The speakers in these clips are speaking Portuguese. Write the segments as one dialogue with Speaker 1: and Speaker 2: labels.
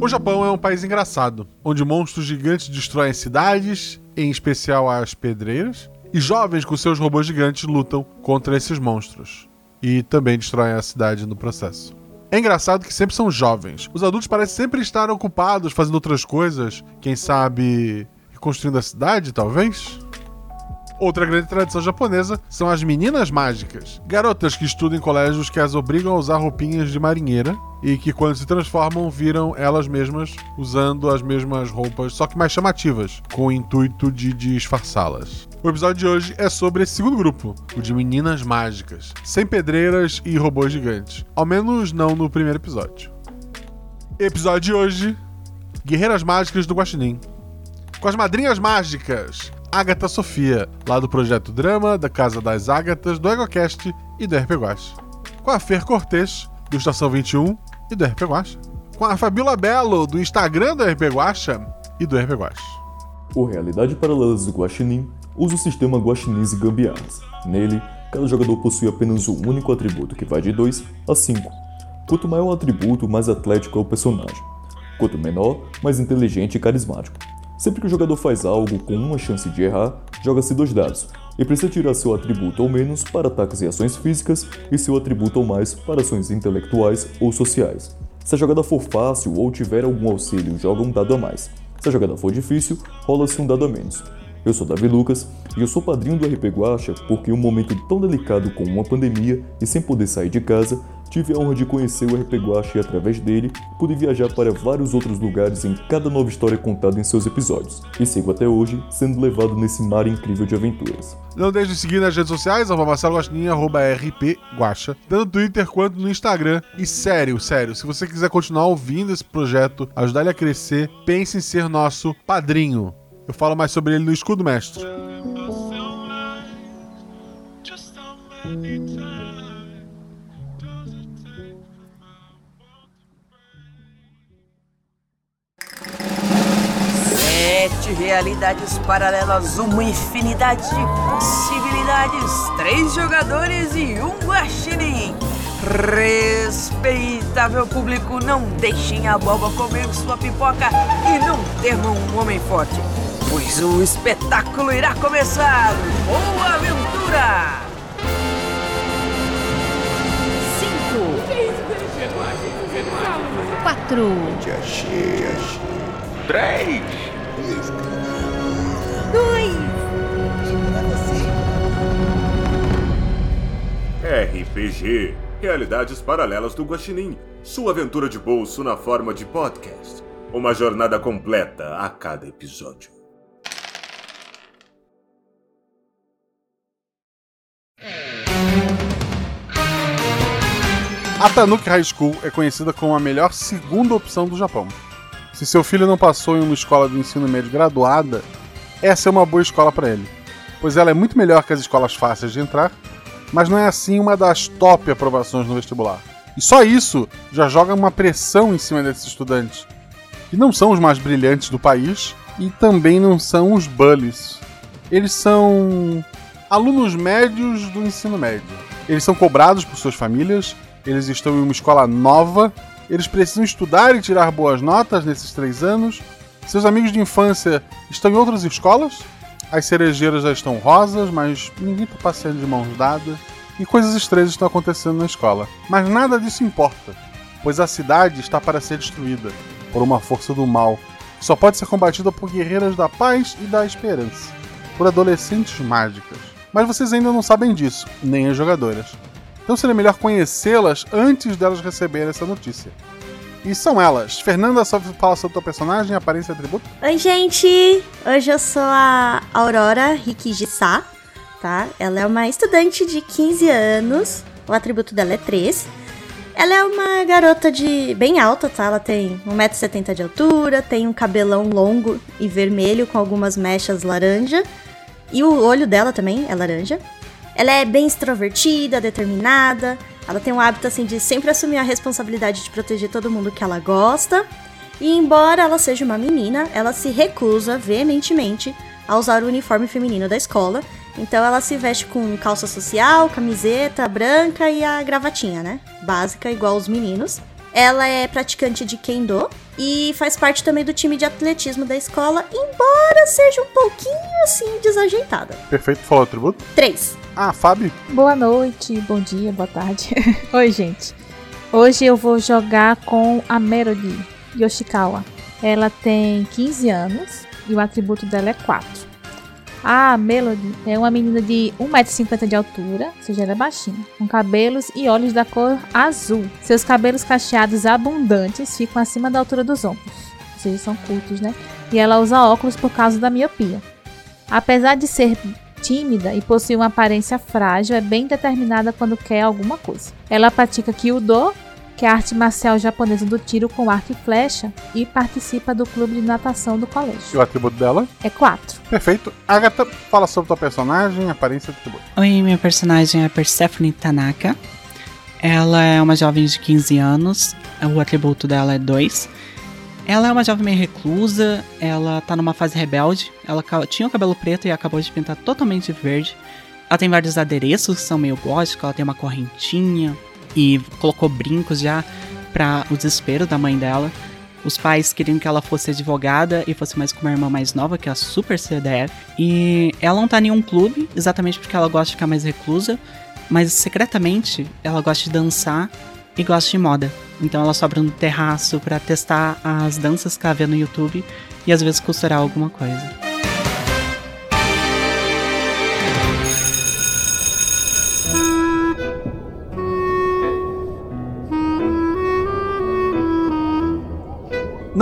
Speaker 1: O Japão é um país engraçado, onde monstros gigantes destroem cidades, em especial as pedreiras, e jovens com seus robôs gigantes lutam contra esses monstros e também destroem a cidade no processo. É engraçado que sempre são jovens. Os adultos parecem sempre estar ocupados fazendo outras coisas, quem sabe construindo a cidade, talvez? Outra grande tradição japonesa são as meninas mágicas. Garotas que estudam em colégios que as obrigam a usar roupinhas de marinheira e que, quando se transformam, viram elas mesmas usando as mesmas roupas, só que mais chamativas, com o intuito de disfarçá-las. O episódio de hoje é sobre esse segundo grupo, o de meninas mágicas, sem pedreiras e robôs gigantes. Ao menos não no primeiro episódio. Episódio de hoje: Guerreiras Mágicas do Guaxinim. Com as madrinhas mágicas, Agatha Sofia, lá do Projeto Drama, da Casa das Ágatas, do EgoCast e do RP Guacha. Com a Fer Cortez, do Estação 21 e do RP Guacha. Com a Fabiola Belo, do Instagram do RP Guacha e do RP Guacha.
Speaker 2: O Realidade Paralelas do Guaxinim usa o sistema Guaxinins e Gambiarras. Nele, cada jogador possui apenas um único atributo que vai de 2 a 5. Quanto maior o atributo, mais atlético é o personagem. Quanto menor, mais inteligente e carismático. Sempre que o jogador faz algo com uma chance de errar, joga-se dois dados, e precisa tirar seu atributo ou menos para ataques e ações físicas e seu atributo ou mais para ações intelectuais ou sociais. Se a jogada for fácil ou tiver algum auxílio, joga um dado a mais. Se a jogada for difícil, rola-se um dado a menos. Eu sou Davi Lucas e eu sou padrinho do RP Guacha porque em um momento tão delicado como uma pandemia e sem poder sair de casa, tive a honra de conhecer o RP Guacha e através dele pude viajar para vários outros lugares em cada nova história contada em seus episódios. E sigo até hoje sendo levado nesse mar incrível de aventuras.
Speaker 1: Não deixe de seguir nas redes sociais, arroba Marcelo Guaxinim, arroba RP Guacha, tanto no Twitter quanto no Instagram. E sério, sério, se você quiser continuar ouvindo esse projeto, ajudar ele a crescer, pense em ser nosso padrinho. Eu falo mais sobre ele no Escudo Mestre.
Speaker 3: Sete realidades paralelas, uma infinidade de possibilidades, três jogadores e um guaxinim. Respeitável público, não deixem a boba comer sua pipoca e não temam um homem forte, pois o espetáculo irá começar. Boa aventura!
Speaker 4: Cinco, quatro,
Speaker 5: Três. RPG Realidades Paralelas do Guaxinim. Sua aventura de bolso na forma de podcast. Uma jornada completa a cada episódio.
Speaker 1: A Tanuki High School é conhecida como a melhor segunda opção do Japão. Se seu filho não passou em uma escola do ensino médio graduada, essa é uma boa escola para ele, pois ela é muito melhor que as escolas fáceis de entrar, mas não é assim uma das top aprovações no vestibular. E só isso já joga uma pressão em cima desses estudantes, que não são os mais brilhantes do país e também não são os bullies. Eles são alunos médios do ensino médio. Eles são cobrados por suas famílias, eles estão em uma escola nova, eles precisam estudar e tirar boas notas nesses três anos. Seus amigos de infância estão em outras escolas, as cerejeiras já estão rosas, mas ninguém está passeando de mãos dadas, e coisas estranhas estão acontecendo na escola. Mas nada disso importa, pois a cidade está para ser destruída por uma força do mal, que só pode ser combatida por guerreiras da paz e da esperança, por adolescentes mágicas. Mas vocês ainda não sabem disso, nem as jogadoras. Então seria melhor conhecê-las antes delas receberem essa notícia. E são elas. Fernanda, só fala sobre o teu personagem, aparência e atributo.
Speaker 4: Oi, gente! Hoje eu sou a Aurora Rikiji-sa, tá? Ela é uma estudante de 15 anos, o atributo dela é 3. Ela é uma garota de bem alta, tá? Ela tem 1,70m de altura, tem um cabelão longo e vermelho com algumas mechas laranja. E o olho dela também é laranja. Ela é bem extrovertida, determinada. Ela tem um hábito assim de sempre assumir a responsabilidade de proteger todo mundo que ela gosta. E embora ela seja uma menina, ela se recusa veementemente a usar o uniforme feminino da escola Então ela se veste com calça social, camiseta branca e a gravatinha, né? Básica, igual os meninos. Ela é praticante de Kendo e faz parte também do time de atletismo da escola, embora seja um pouquinho assim desajeitada.
Speaker 1: Perfeito, falou o atributo?
Speaker 4: Três.
Speaker 1: Ah, Fábio.
Speaker 6: Boa noite, bom dia, boa tarde. Oi, gente. Hoje eu vou jogar com a Melody Yoshikawa. Ela tem 15 anos e o atributo dela é 4. A Melody é uma menina de 1,50m de altura, ou seja, ela é baixinha, com cabelos e olhos da cor azul. Seus cabelos cacheados abundantes ficam acima da altura dos ombros, ou seja, são curtos, né? E ela usa óculos por causa da miopia. Apesar de ser tímida e possuir uma aparência frágil, é bem determinada quando quer alguma coisa. Ela pratica Kyudo, que é a arte marcial japonesa do tiro com arco e flecha, e participa do clube de natação do
Speaker 1: E
Speaker 6: colégio.
Speaker 1: o atributo dela?
Speaker 6: É 4.
Speaker 1: Perfeito. Agatha, fala sobre tua personagem, aparência e atributo.
Speaker 7: Oi, minha personagem é Persephone Tanaka. Ela é uma jovem de 15 anos, o atributo dela é 2. Ela é uma jovem meio reclusa, ela tá numa fase rebelde, ela tinha o cabelo preto e acabou de pintar totalmente de verde. Ela tem vários adereços que são meio góticos, ela tem uma correntinha e colocou brincos já pra o desespero da mãe dela. Os pais queriam que ela fosse advogada e fosse mais com uma irmã mais nova, que é a Super CDF. E ela não tá em nenhum clube, exatamente porque ela gosta de ficar mais reclusa, mas secretamente ela gosta de dançar e gosta de moda. Então ela sobra no terraço pra testar as danças que ela vê no YouTube e às vezes costurar alguma coisa.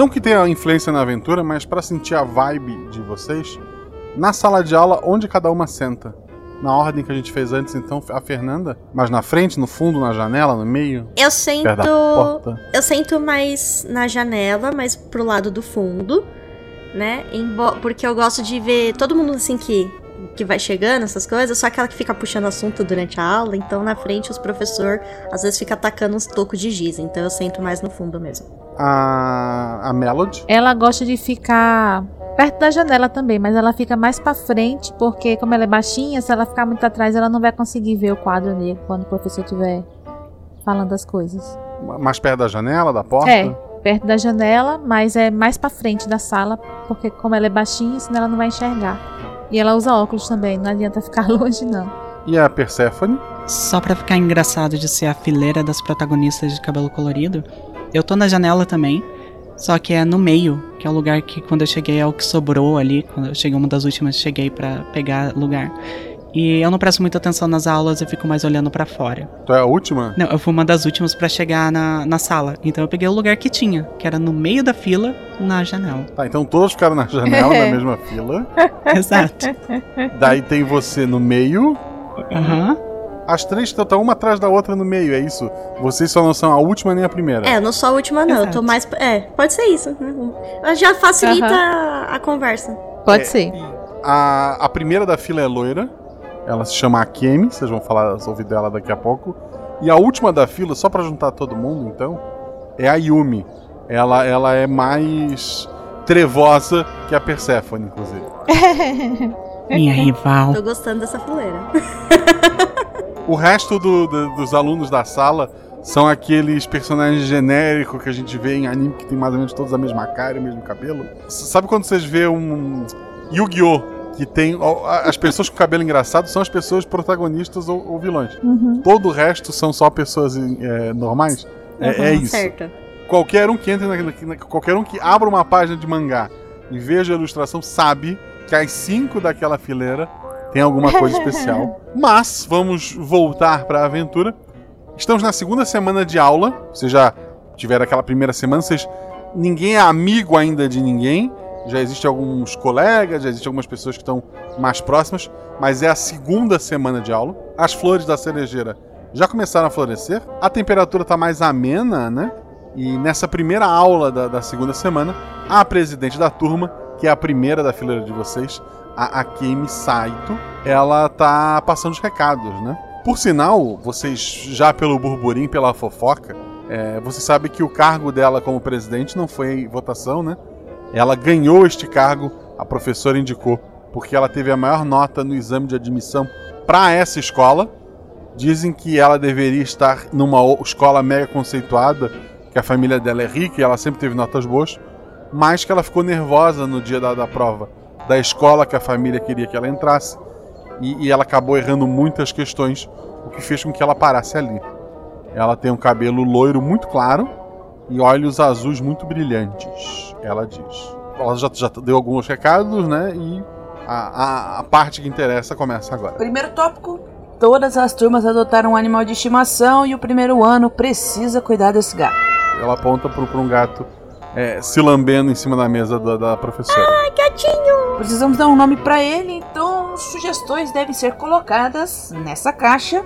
Speaker 1: Não que tenha influência na aventura, mas pra sentir a vibe de vocês, na sala de aula, onde cada uma senta. Na ordem que a gente fez antes, então, a Fernanda, mais na frente, no fundo, na janela, no meio,
Speaker 4: Eu sento. Eu sento mais na janela, mais pro lado do fundo, né? Porque eu gosto de ver todo mundo assim que, que vai chegando, essas coisas. Só aquela que fica puxando assunto durante a aula. Então na frente os professor às vezes fica atacando uns tocos de giz. Então eu sento mais no fundo mesmo.
Speaker 1: A, a Melody.
Speaker 6: Ela gosta de ficar perto da janela também, mas ela fica mais pra frente, porque como ela é baixinha, se ela ficar muito atrás, ela não vai conseguir ver o quadro negro quando o professor estiver falando as coisas.
Speaker 1: Mais perto da janela, da porta.
Speaker 6: É, perto da janela, mas é mais pra frente da sala, porque como ela é baixinha, senão ela não vai enxergar. E ela usa óculos também, não adianta ficar longe não.
Speaker 1: E a Persephone.
Speaker 7: Só pra ficar engraçado de ser a fileira das protagonistas de cabelo colorido, eu tô na janela também, só que é no meio, que é o lugar que quando eu cheguei é o que sobrou ali, quando eu cheguei uma das últimas, cheguei pra pegar lugar. E eu não presto muita atenção nas aulas, eu fico mais olhando pra fora.
Speaker 1: Tu é a última?
Speaker 7: Não, eu fui uma das últimas pra chegar na, na sala, então eu peguei o lugar que tinha, que era no meio da fila, na janela.
Speaker 1: Tá, então todos ficaram na janela, na mesma fila.
Speaker 7: Exato.
Speaker 1: Daí tem você no meio.
Speaker 7: Aham.
Speaker 1: As três estão uma atrás da outra no meio, é isso? Vocês só não são a última nem a primeira.
Speaker 4: É, eu não sou a última, não. Eu tô mais. É, pode ser isso. né? Já facilita a, a conversa.
Speaker 6: Pode
Speaker 1: É.
Speaker 6: ser.
Speaker 1: A, a primeira da fila é loira. Ela se chama Akemi, vocês vão falar ouvir dela daqui a pouco. E a última da fila, só pra juntar todo mundo, então, é a Yumi. Ela, ela é mais trevosa que a Persephone, inclusive.
Speaker 7: Minha rival.
Speaker 4: Tô gostando dessa fileira.
Speaker 1: O resto do- do- dos alunos da sala são aqueles personagens genéricos que a gente vê em anime que tem mais ou menos todos a mesma cara e o mesmo cabelo. Sabe quando vocês vê um Yu-Gi-Oh! que tem. As pessoas com cabelo engraçado são as pessoas protagonistas ou, ou vilões.
Speaker 6: Uhum.
Speaker 1: Todo o resto são só pessoas é, normais? É, é isso.
Speaker 4: Certo.
Speaker 1: Qualquer um que entre na, na- qualquer um que abra uma página de mangá e veja a ilustração sabe que as cinco daquela fileira tem alguma coisa especial. Mas vamos voltar para a aventura. Estamos na segunda semana de aula. Vocês já tiveram aquela primeira semana, vocês ninguém é amigo ainda de ninguém. Já existem alguns colegas, já existem algumas pessoas que estão mais próximas, mas é a segunda semana de aula. As flores da cerejeira já começaram a florescer. A temperatura está mais amena, né? E nessa primeira aula da, da segunda semana, a presidente da turma, que é a primeira da fileira de vocês, a Akemi Saito, ela tá passando os recados, né? Por sinal, vocês, já pelo burburinho, pela fofoca, é, você sabe que o cargo dela como presidente não foi votação, né? Ela ganhou este cargo, a professora indicou porque ela teve a maior nota no exame de admissão para essa escola. Dizem que ela deveria estar numa escola mega conceituada, que a família dela é rica e ela sempre teve notas boas, mas que ela ficou nervosa no dia da, da prova da escola que a família queria que ela entrasse e, e ela acabou errando muitas questões, o que fez com que ela parasse ali. Ela tem um cabelo loiro muito claro e olhos azuis muito brilhantes, ela diz. Ela já, já deu alguns recados, né? E a, a, a parte que interessa começa agora.
Speaker 8: Primeiro tópico: todas as turmas adotaram um animal de estimação e o primeiro ano precisa cuidar desse gato.
Speaker 1: Ela aponta para um gato é, se lambendo em cima da mesa da, da professora.
Speaker 4: Ai, gatinho!
Speaker 8: Precisamos dar um nome pra ele, então sugestões devem ser colocadas nessa caixa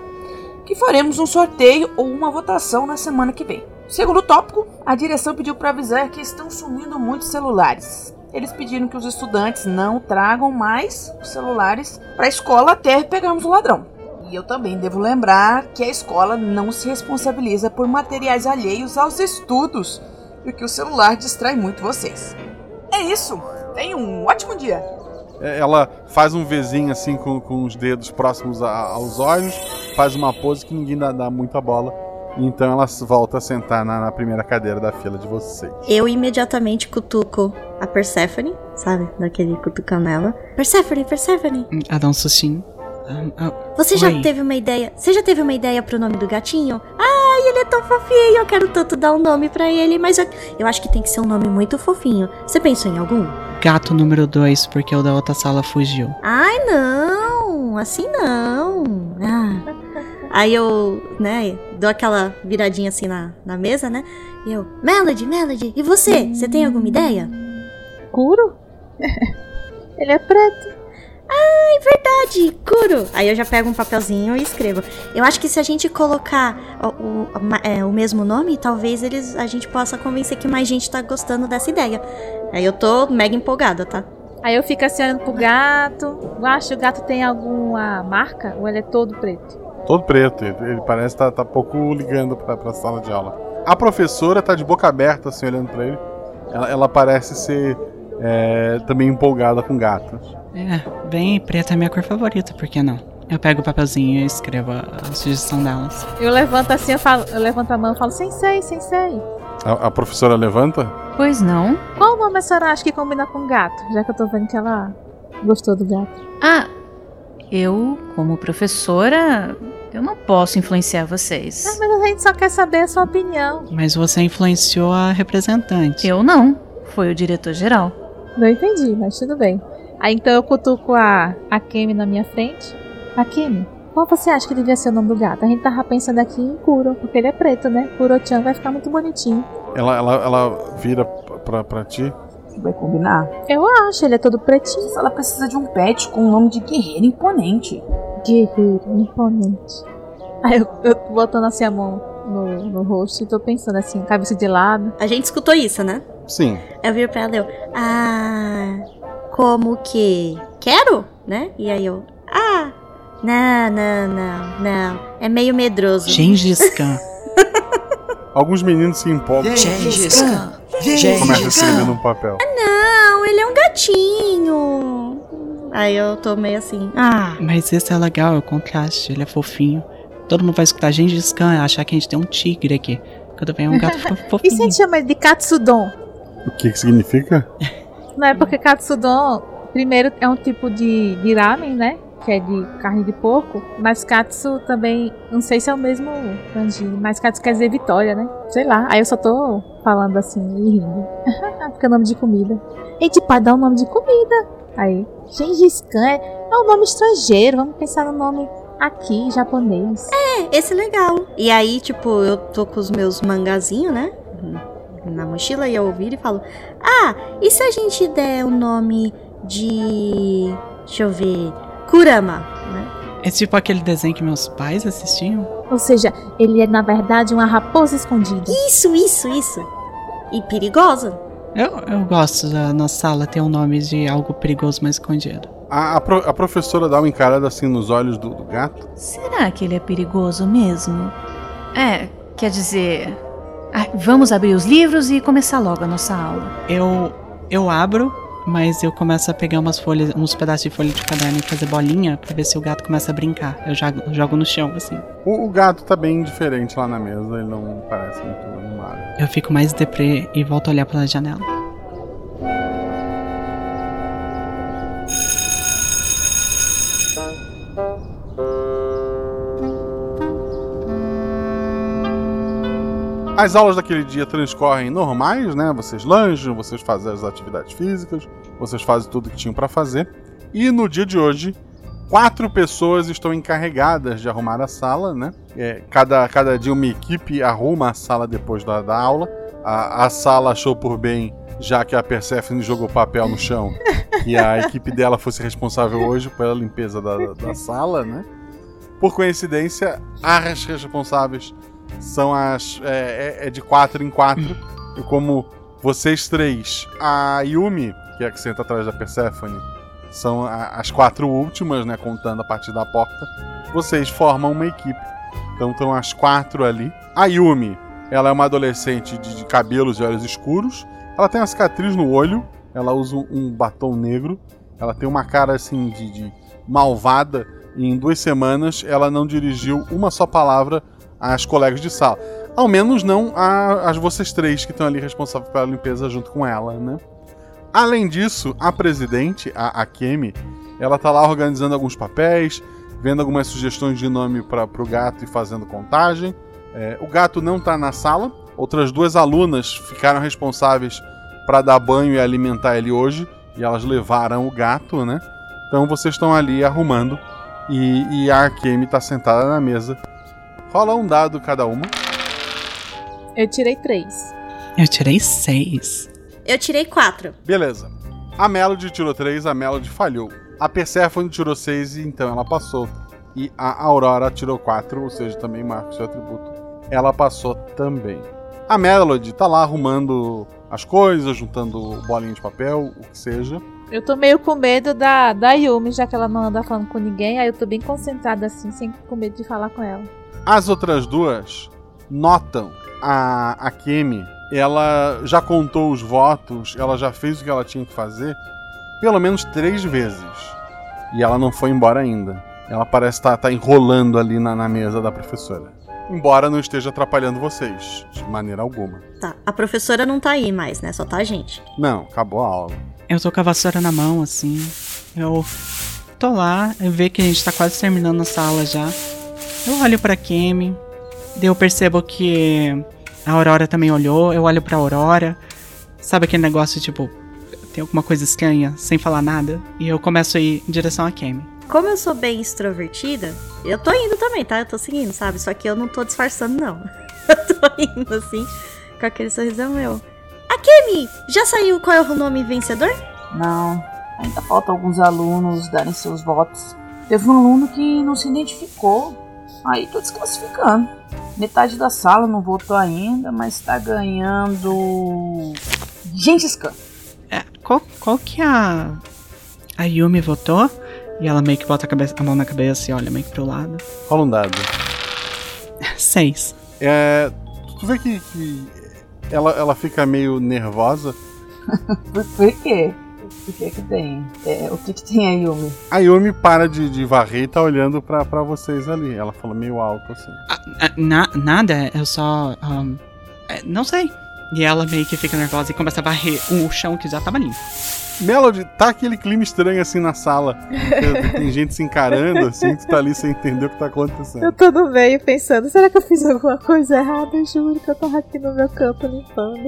Speaker 8: que faremos um sorteio ou uma votação na semana que vem. Segundo tópico, a direção pediu para avisar que estão sumindo muitos celulares. Eles pediram que os estudantes não tragam mais os celulares para a escola até pegarmos o ladrão. E eu também devo lembrar que a escola não se responsabiliza por materiais alheios aos estudos e que o celular distrai muito vocês. É isso. Tenha um ótimo dia.
Speaker 1: É, Ela faz um Vzinho assim com, com os dedos próximos a- aos olhos, faz uma pose que ninguém dá, dá muita bola. E então ela volta a sentar na, na primeira cadeira da fila de vocês.
Speaker 4: Eu imediatamente cutuco a Persephone, sabe? Daquele cutucão nela. Persephone, Persephone,
Speaker 7: Ela dá um sustinho. Ah, ah,
Speaker 4: você já
Speaker 7: Oi.
Speaker 4: teve uma ideia? Você já teve uma ideia pro nome do gatinho? Ai, ele é tão fofinho, eu quero tanto dar um nome pra ele, mas eu, eu acho que tem que ser um nome muito fofinho. Você pensou em algum?
Speaker 7: gato número 2, porque o da outra sala fugiu.
Speaker 4: Ai, não, assim não. Ah. Aí eu, né, dou aquela viradinha assim na, na mesa, né? E eu, Melody, Melody, e você? Você tem alguma ideia?
Speaker 6: Curo? Ele é preto.
Speaker 4: Ai, verdade, Kuro. Aí eu já pego um papelzinho e escrevo. Eu acho que se a gente colocar o, o, é, o mesmo nome, talvez eles a gente possa convencer que mais gente tá gostando dessa ideia. Aí eu tô mega empolgada, tá?
Speaker 6: Aí eu fico assim olhando pro gato. Eu acho que o gato tem alguma marca ou ele é todo preto?
Speaker 1: Todo preto, ele, ele parece estar tá, tá pouco ligando pra, pra sala de aula. A professora tá de boca aberta, assim, olhando pra ele. Ela, ela parece ser é, também empolgada com gatos.
Speaker 7: É, bem, preto é minha cor favorita, por que não? Eu pego o papelzinho e escrevo a, a sugestão delas.
Speaker 6: Eu levanto assim, eu, falo, eu levanto a mão e falo, sensei, sensei.
Speaker 1: A, a professora levanta.
Speaker 9: Pois não.
Speaker 6: Qual nome a senhora acha que combina com gato? Já que eu tô vendo que ela gostou do gato.
Speaker 9: Ah, eu, como professora, eu não posso influenciar vocês.
Speaker 6: Ah, mas a gente só quer saber a sua opinião.
Speaker 7: Mas você influenciou a representante.
Speaker 9: Eu não. Foi o diretor-geral.
Speaker 6: Não entendi, mas tudo bem. Aí então eu cutuco a, a Kemi na minha frente. A Kemi, qual você acha que devia ser o nome do gato? A gente tava pensando aqui em Kuro, porque ele é preto, né? Kuro-chan vai ficar muito bonitinho.
Speaker 1: Ela, ela, ela vira pra, pra ti.
Speaker 8: Vai combinar?
Speaker 6: Eu acho, ele é todo pretinho.
Speaker 8: Ela precisa de um pet com o nome de guerreiro imponente.
Speaker 6: Guerreiro, imponente. Aí eu, eu tô botando assim a mão no, no rosto e tô pensando assim, cabeça de lado.
Speaker 4: A gente escutou isso, né?
Speaker 1: Sim.
Speaker 4: Eu viro pra ela e eu, ah, como que? Quero? Né? E aí eu, ah, não, não, não, não. É meio medroso.
Speaker 7: Gengis Khan.
Speaker 1: Alguns meninos se empolgam
Speaker 3: Gengis Khan.
Speaker 1: e começam a escrever num papel.
Speaker 4: Não, ele é um gatinho. Aí eu tô meio assim, ah.
Speaker 7: Mas esse é legal, é o contraste, ele é fofinho. Todo mundo vai escutar Gengis Khan e achar que a gente tem um tigre aqui. Quando vem um gato fica
Speaker 6: E se a
Speaker 7: fofinho.
Speaker 6: gente chama ele de Katsudon?
Speaker 1: O que, que significa?
Speaker 6: Não é porque Katsudon, primeiro, é um tipo de, de ramen, né? Que é de carne de porco. Mas Katsu também, não sei se é o mesmo kanji, mas Katsu quer dizer vitória, né? Sei lá. Aí eu só tô falando assim e rindo. porque é nome de comida. A gente pode dar um nome de comida. Aí, Gengis Khan é, é um nome estrangeiro. Vamos pensar no nome aqui, japonês.
Speaker 4: É, esse é legal. E aí, tipo, eu tô com os meus mangazinhos, né? Na mochila e eu ouvir e falo: Ah, e se a gente der o nome de. Deixa eu ver. Kurama, né?
Speaker 7: É tipo aquele desenho que meus pais assistiam.
Speaker 6: Ou seja, ele é na verdade uma raposa escondida.
Speaker 4: Isso, isso, isso. E perigosa.
Speaker 7: Eu, eu gosto da nossa sala ter um nome de algo perigoso mais escondido.
Speaker 1: A, a, pro- a professora dá uma encarada assim nos olhos do, do gato.
Speaker 9: Será que ele é perigoso mesmo? É, quer dizer. Ai, vamos abrir os livros e começar logo a nossa aula.
Speaker 7: Eu, eu abro Mas eu começo a pegar umas folhas, uns pedaços de folha de caderno e fazer bolinha pra ver se o gato começa a brincar. Eu jogo, jogo no chão, assim.
Speaker 1: O, o gato tá bem diferente lá na mesa, ele não parece muito animado.
Speaker 7: Eu fico mais deprê e volto a olhar pela janela.
Speaker 1: As aulas daquele dia transcorrem normais, né? Vocês lancham, vocês fazem as atividades físicas, vocês fazem tudo que tinham para fazer. E no dia de hoje, quatro pessoas estão encarregadas de arrumar a sala, né? É, cada, cada dia uma equipe arruma a sala depois da, da aula. A, a sala achou por bem, já que a Persephone jogou papel no chão, que a equipe dela fosse responsável hoje pela limpeza da, da sala, né? Por coincidência, as responsáveis são as. É, é, é de quatro em quatro. e como vocês três, a Yumi, que é a que senta atrás da Persephone, são a, as quatro últimas, né? Contando a partir da porta. Vocês formam uma equipe. Então estão as quatro ali. A Yumi, ela é uma adolescente de, de cabelos e olhos escuros. Ela tem uma cicatriz no olho. Ela usa um batom negro. Ela tem uma cara assim de, de malvada. E em duas semanas ela não dirigiu uma só palavra às colegas de sala. Ao menos não as vocês três que estão ali responsáveis pela limpeza junto com ela, né? Além disso, a presidente, a, a Kemi, ela tá lá organizando alguns papéis, vendo algumas sugestões de nome para o gato e fazendo contagem. É, o gato não tá na sala. Outras duas alunas ficaram responsáveis para dar banho e alimentar ele hoje, e elas levaram o gato, né? Então vocês estão ali arrumando e, e a Kemi tá sentada na mesa Rola um dado cada uma.
Speaker 6: Eu tirei três.
Speaker 7: Eu tirei seis.
Speaker 4: Eu tirei quatro.
Speaker 1: Beleza. A Melody tirou três, a Melody falhou. A Persephone tirou seis e então ela passou. E a Aurora tirou quatro, ou seja, também marca seu atributo. Ela passou também. A Melody tá lá arrumando as coisas, juntando bolinha de papel, o que seja.
Speaker 6: Eu tô meio com medo da, da Yumi, já que ela não anda falando com ninguém. Aí eu tô bem concentrada assim, sem com medo de falar com ela.
Speaker 1: As outras duas notam a, a Kemi, ela já contou os votos, ela já fez o que ela tinha que fazer pelo menos três vezes. E ela não foi embora ainda. Ela parece estar tá, tá enrolando ali na, na mesa da professora. Embora não esteja atrapalhando vocês, de maneira alguma.
Speaker 4: Tá, a professora não tá aí mais, né? Só tá a gente.
Speaker 1: Não, acabou a aula.
Speaker 7: Eu tô com a vassoura na mão, assim. Eu tô lá, eu vejo que a gente tá quase terminando a sala já. Eu olho pra Kemi, daí eu percebo que a Aurora também olhou, eu olho pra Aurora. Sabe aquele negócio, tipo, tem alguma coisa estranha, sem falar nada? E eu começo a ir em direção a Kemi.
Speaker 4: Como eu sou bem extrovertida, eu tô indo também, tá? Eu tô seguindo, sabe? Só que eu não tô disfarçando, não. eu tô indo assim, com aquele sorrisão meu. A Kemi, já saiu qual é o nome vencedor?
Speaker 8: Não, ainda falta alguns alunos darem seus votos. Teve um aluno que não se identificou. Aí tô desclassificando. Metade da sala não votou ainda, mas tá ganhando. Gengis Khan.
Speaker 7: É, qual, qual que é a. A Yumi votou? E ela meio que bota a, cabeça, a mão na cabeça e olha meio que pro lado.
Speaker 1: Rola um dado.
Speaker 7: Seis.
Speaker 1: É. Tu vê que, que ela, ela fica meio nervosa.
Speaker 8: por quê? O que é que tem? É, o que, que tem a Yumi?
Speaker 1: A Yumi para de, de varrer e tá olhando pra, pra vocês ali. Ela fala meio alto assim.
Speaker 7: Ah, na, nada, eu só. Um, não sei. E ela meio que fica nervosa e começa a varrer o chão que já tava limpo.
Speaker 1: Melody, tá aquele clima estranho assim na sala. Tem gente se encarando assim, tu tá ali sem entender o que tá acontecendo.
Speaker 6: Eu tô no meio pensando, será que eu fiz alguma coisa errada? Eu juro que eu tô aqui no meu campo limpando.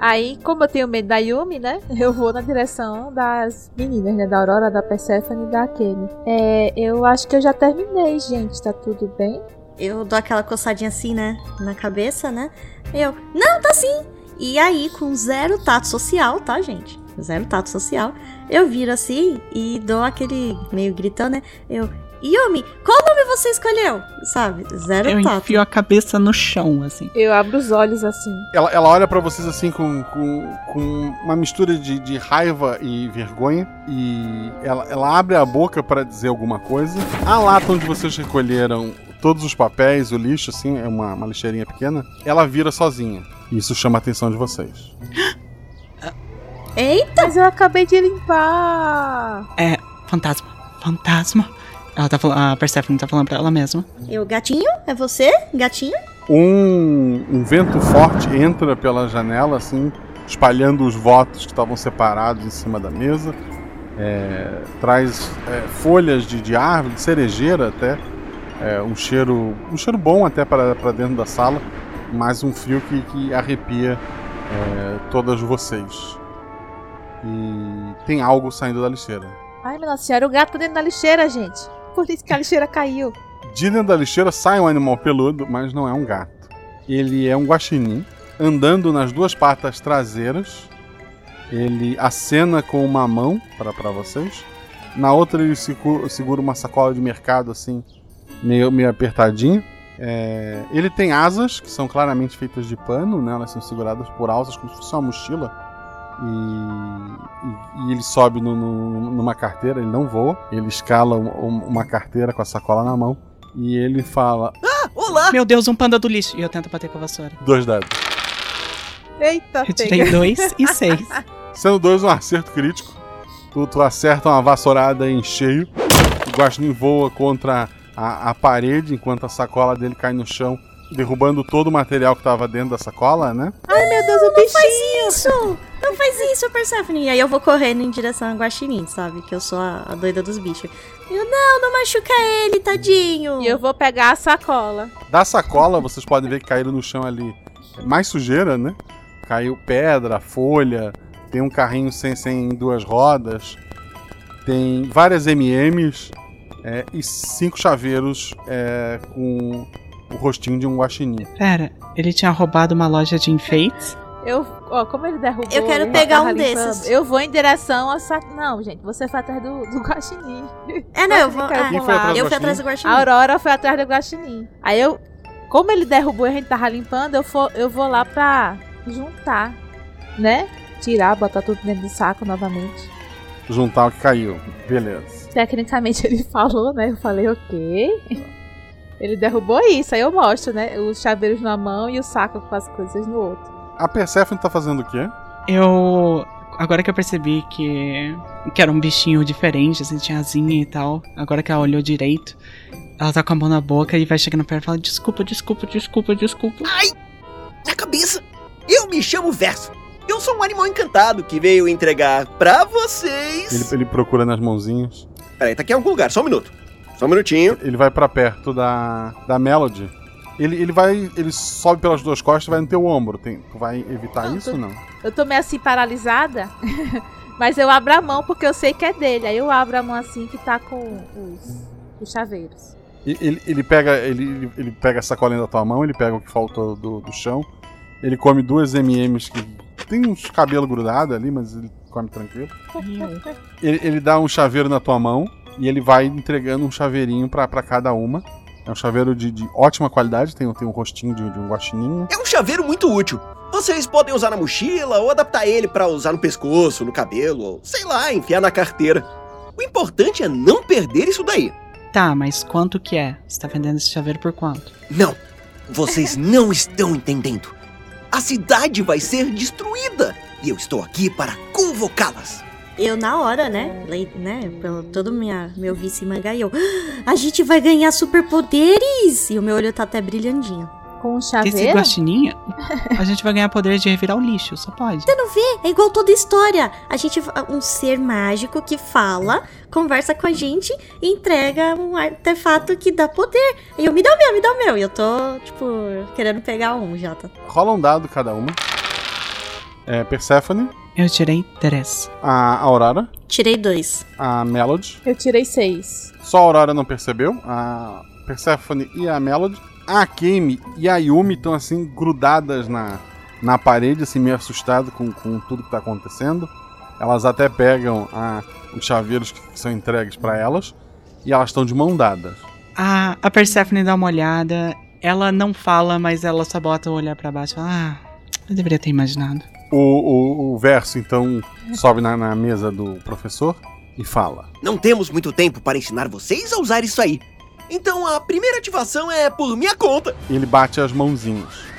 Speaker 6: Aí, como eu tenho medo da Yumi, né? Eu vou na direção das meninas, né? Da Aurora, da Persephone e da Kelly. É, eu acho que eu já terminei, gente. Tá tudo bem?
Speaker 4: Eu dou aquela coçadinha assim, né? Na cabeça, né? Eu, não, tá sim! E aí, com zero tato social, tá, gente? Zero tato social, eu viro assim e dou aquele meio gritando, né? Eu, Yumi, qual nome você escolheu? Sabe? Zero
Speaker 7: eu
Speaker 4: tato.
Speaker 7: enfio a cabeça no chão, assim.
Speaker 6: Eu abro os olhos assim.
Speaker 1: Ela, ela olha para vocês assim com, com, com uma mistura de, de, raiva e vergonha. E ela, ela abre a boca para dizer alguma coisa. A lata onde vocês recolheram todos os papéis, o lixo, assim, é uma, uma lixeirinha pequena, ela vira sozinha. Isso chama a atenção de vocês.
Speaker 4: Eita!
Speaker 6: Mas eu acabei de limpar.
Speaker 7: É, fantasma. Fantasma. Ela tá falando, a Persephone tá falando pra ela mesma.
Speaker 4: Eu, gatinho? É você? Gatinho?
Speaker 1: Um, um vento forte entra pela janela, assim, espalhando os votos que estavam separados em cima da mesa. É, traz é, folhas de, de árvore, de cerejeira até. É, um cheiro um cheiro bom até para para dentro da sala, mas um frio que, que arrepia é, todas vocês. E tem algo saindo da lixeira.
Speaker 6: Ai, minha nossa senhora, o gato tá dentro da lixeira, gente. Por isso que a lixeira caiu.
Speaker 1: De dentro da lixeira sai um animal peludo, mas não é um gato. Ele é um guaxinim, andando nas duas patas traseiras. Ele acena com uma mão para vocês. Na outra ele segura uma sacola de mercado assim, meio, meio apertadinho. É, ele tem asas, que são claramente feitas de pano, né? Elas são seguradas por alças, como se fosse uma mochila. E, e- e ele sobe no- no- numa carteira, ele não voa. Ele escala um- um- uma carteira com a sacola na mão. E ele fala:
Speaker 10: Olá!
Speaker 7: Meu Deus, um panda do lixo. E eu tento bater com a vassoura.
Speaker 1: dois dados.
Speaker 6: Eita,
Speaker 7: Eu tirei dois e seis.
Speaker 1: Sendo dois um acerto crítico, tu, tu acerta uma vassourada em cheio. O Guaxinim voa contra a, a parede enquanto a sacola dele cai no chão, derrubando todo o material que tava dentro da sacola, né?
Speaker 6: Ai, meu Deus, o
Speaker 4: Não
Speaker 6: bichinho.
Speaker 4: faz isso! Não faz isso, Persephone! E aí eu vou correndo em direção a Guaxinim, sabe? Que eu sou a, a doida dos bichos. Eu, não, não machuca ele, tadinho!
Speaker 6: E eu vou pegar a sacola.
Speaker 1: Da sacola, vocês podem ver que caíram no chão ali mais sujeira, né? Caiu pedra, folha, tem um carrinho sem, sem duas rodas, tem várias MMs é, e cinco chaveiros é, com o rostinho de um guaxinim.
Speaker 7: Pera, ele tinha roubado uma loja de enfeites?
Speaker 6: Eu, ó, como ele derrubou.
Speaker 4: Eu quero pegar um
Speaker 6: limpando,
Speaker 4: desses.
Speaker 6: Eu vou em direção ao saco. Não, gente, você foi atrás do, do guaxinim.
Speaker 4: É, não, eu vou. Ah, eu fui
Speaker 1: Guaxinim?
Speaker 4: atrás do Guaxinim.
Speaker 6: A Aurora foi atrás do guaxinim. Aí eu, como ele derrubou e a gente tava limpando, eu, for, eu vou lá pra juntar, né? Tirar, botar tudo dentro do saco novamente.
Speaker 1: Juntar o que caiu. Beleza.
Speaker 6: Tecnicamente ele falou, né? Eu falei, ok. Ele derrubou isso, aí eu mostro, né? Os chaveiros na mão e o saco com as coisas no outro.
Speaker 1: A Persephone tá fazendo o quê?
Speaker 7: Eu. Agora que eu percebi que. que era um bichinho diferente, assim, tinha asinha e tal. Agora que ela olhou direito, ela tá com a mão na boca e vai chegando perto e fala: Desculpa, desculpa, desculpa, desculpa.
Speaker 10: Ai! Na cabeça! Eu me chamo Verso. Eu sou um animal encantado que veio entregar pra vocês.
Speaker 1: Ele, ele procura nas mãozinhas.
Speaker 10: Peraí, tá aqui em algum lugar, só um minuto. Só um minutinho.
Speaker 1: Ele vai pra perto da, da Melody. Ele, ele vai. Ele sobe pelas duas costas e vai no teu ombro. Tem, tu vai evitar
Speaker 6: Não,
Speaker 1: isso
Speaker 6: tô-
Speaker 1: ou não?
Speaker 6: Eu tô meio assim paralisada, mas eu abro a mão porque eu sei que é dele. Aí eu abro a mão assim que tá com os, os chaveiros.
Speaker 1: Ele, ele pega ele, ele- ele pega a sacolinha da tua mão, ele pega o que faltou do, do chão. Ele come duas MMs que tem uns cabelos grudados ali, mas ele come tranquilo. Ele, ele dá um chaveiro na tua mão e ele vai entregando um chaveirinho pra, pra cada uma. É um chaveiro de, de ótima qualidade, tem, tem um rostinho de, de um guaxininho.
Speaker 10: É um chaveiro muito útil. Vocês podem usar na mochila ou adaptar ele pra usar no pescoço, no cabelo, ou sei lá, enfiar na carteira. O importante é não perder isso daí.
Speaker 7: Tá, mas quanto que é? Você tá vendendo esse chaveiro por quanto?
Speaker 10: Não, vocês não estão entendendo. A cidade vai ser destruída e eu estou aqui para convocá-las.
Speaker 4: Eu, na hora, né? lei- né pelo todo minha, meu vice mangá, e eu. "Ah, A gente vai ganhar superpoderes! E o meu olho tá até brilhandinho.
Speaker 6: Com um
Speaker 7: Esse
Speaker 6: chaveiro?
Speaker 7: guaxininha, a gente vai ganhar poder de revirar o lixo, só pode.
Speaker 4: Você não vê? É igual toda história. A gente. Um ser mágico que fala, conversa com a gente e entrega um artefato que dá poder. E eu, me dá o meu, me dá o meu. E eu tô, tipo, querendo pegar um já, tá?
Speaker 1: Rola um dado cada uma. É, Persephone,
Speaker 7: Eu tirei três.
Speaker 1: a Aurora,
Speaker 4: Tirei dois.
Speaker 1: a Melody.
Speaker 6: Eu tirei seis.
Speaker 1: Só a Aurora não percebeu. A Persephone e a Melody. A Akemi e a Yumi estão assim grudadas na, na parede, assim, meio assustado com, com tudo que tá acontecendo. Elas até pegam a, os chaveiros que são entregues para elas. E elas estão de mão dadas.
Speaker 7: A, a Persephone dá uma olhada. Ela não fala, mas ela só bota o olhar pra baixo e fala: Ah, eu deveria ter imaginado.
Speaker 1: O, o, o verso, então, sobe na, na mesa do professor e fala.
Speaker 10: Não temos muito tempo para ensinar vocês a usar isso aí. Então a primeira ativação é por minha conta.
Speaker 1: Ele bate as mãozinhas.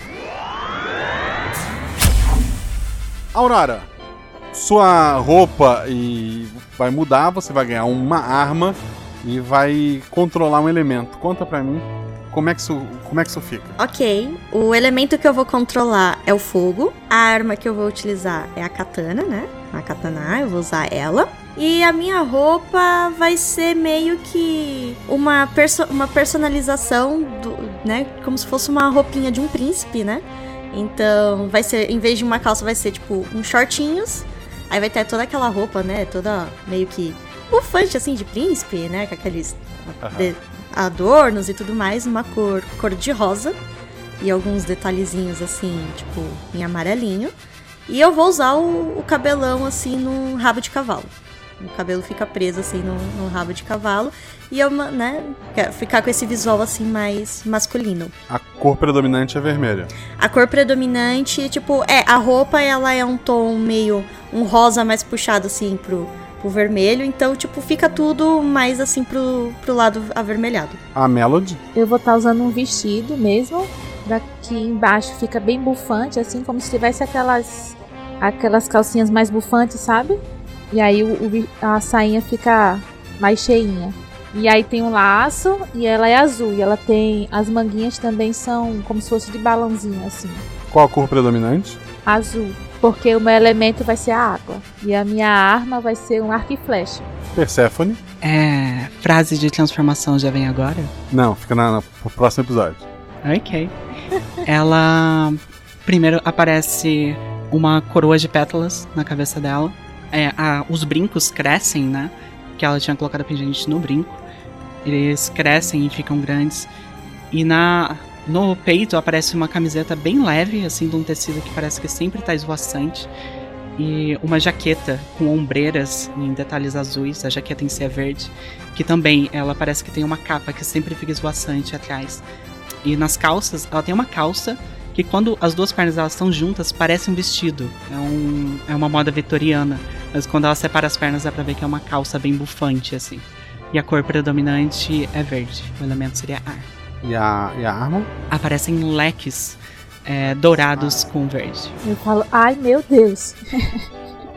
Speaker 1: Aurora, Sua roupa e vai mudar, você vai ganhar uma arma e vai controlar um elemento. Conta pra mim como é que isso, como é que isso fica.
Speaker 4: Ok, o elemento que eu vou controlar é o fogo. A arma que eu vou utilizar é a katana, né? A katana, eu vou usar ela. E a minha roupa vai ser meio que uma, perso uma personalização, do, né? Como se fosse uma roupinha de um príncipe, né? Então, vai ser, em vez de uma calça, vai ser tipo uns shortinhos. Aí vai ter toda aquela roupa, né? Toda meio que bufante, assim, de príncipe, né? Com aqueles de- adornos e tudo mais, uma cor, cor de rosa. E alguns detalhezinhos, assim, tipo, em amarelinho. E eu vou usar o, o cabelão, assim, no rabo de cavalo. O cabelo fica preso, assim, no, no rabo de cavalo. E eu, né, quero ficar com esse visual, assim, mais masculino.
Speaker 1: A cor predominante é vermelha.
Speaker 4: A cor predominante, tipo, é, a roupa ela é um tom meio um rosa mais puxado assim pro, pro vermelho, então tipo, fica tudo mais assim pro, pro lado avermelhado.
Speaker 1: A Melody,
Speaker 6: Eu vou estar usando um vestido mesmo. Daqui embaixo fica bem bufante, assim, como se tivesse aquelas aquelas calcinhas mais bufantes, sabe? E aí o, o a sainha fica mais cheinha. E aí tem um laço e ela é azul. E ela tem. As manguinhas também são como se fosse de balãozinho, assim.
Speaker 1: qual a cor predominante?
Speaker 6: Azul. Porque o meu elemento vai ser a água. E a minha arma vai ser um arco e flecha.
Speaker 1: Persephone.
Speaker 7: É. Frase de transformação já vem agora?
Speaker 1: Não, fica na, na- pro próximo episódio.
Speaker 7: Ok. Ela. Primeiro aparece uma coroa de pétalas na cabeça dela. É, a- os brincos crescem, né? Que ela tinha colocado a pingente no brinco. Eles crescem e ficam grandes. E na no peito aparece uma camiseta bem leve, assim, de um tecido que parece que sempre tá esvoaçante. E uma jaqueta com ombreiras em detalhes azuis, a jaqueta em si é verde. Que também, ela parece que tem uma capa que sempre fica esvoaçante atrás. E nas calças, ela tem uma calça que quando as duas pernas elas estão juntas, parece um vestido. É, um, é uma moda vitoriana. Mas quando ela separa as pernas, dá pra ver que é uma calça bem bufante, assim. E a cor predominante é verde. O elemento seria ar.
Speaker 1: E a, e a arma?
Speaker 7: Aparecem leques é, dourados com verde.
Speaker 6: Eu falo, ai meu Deus.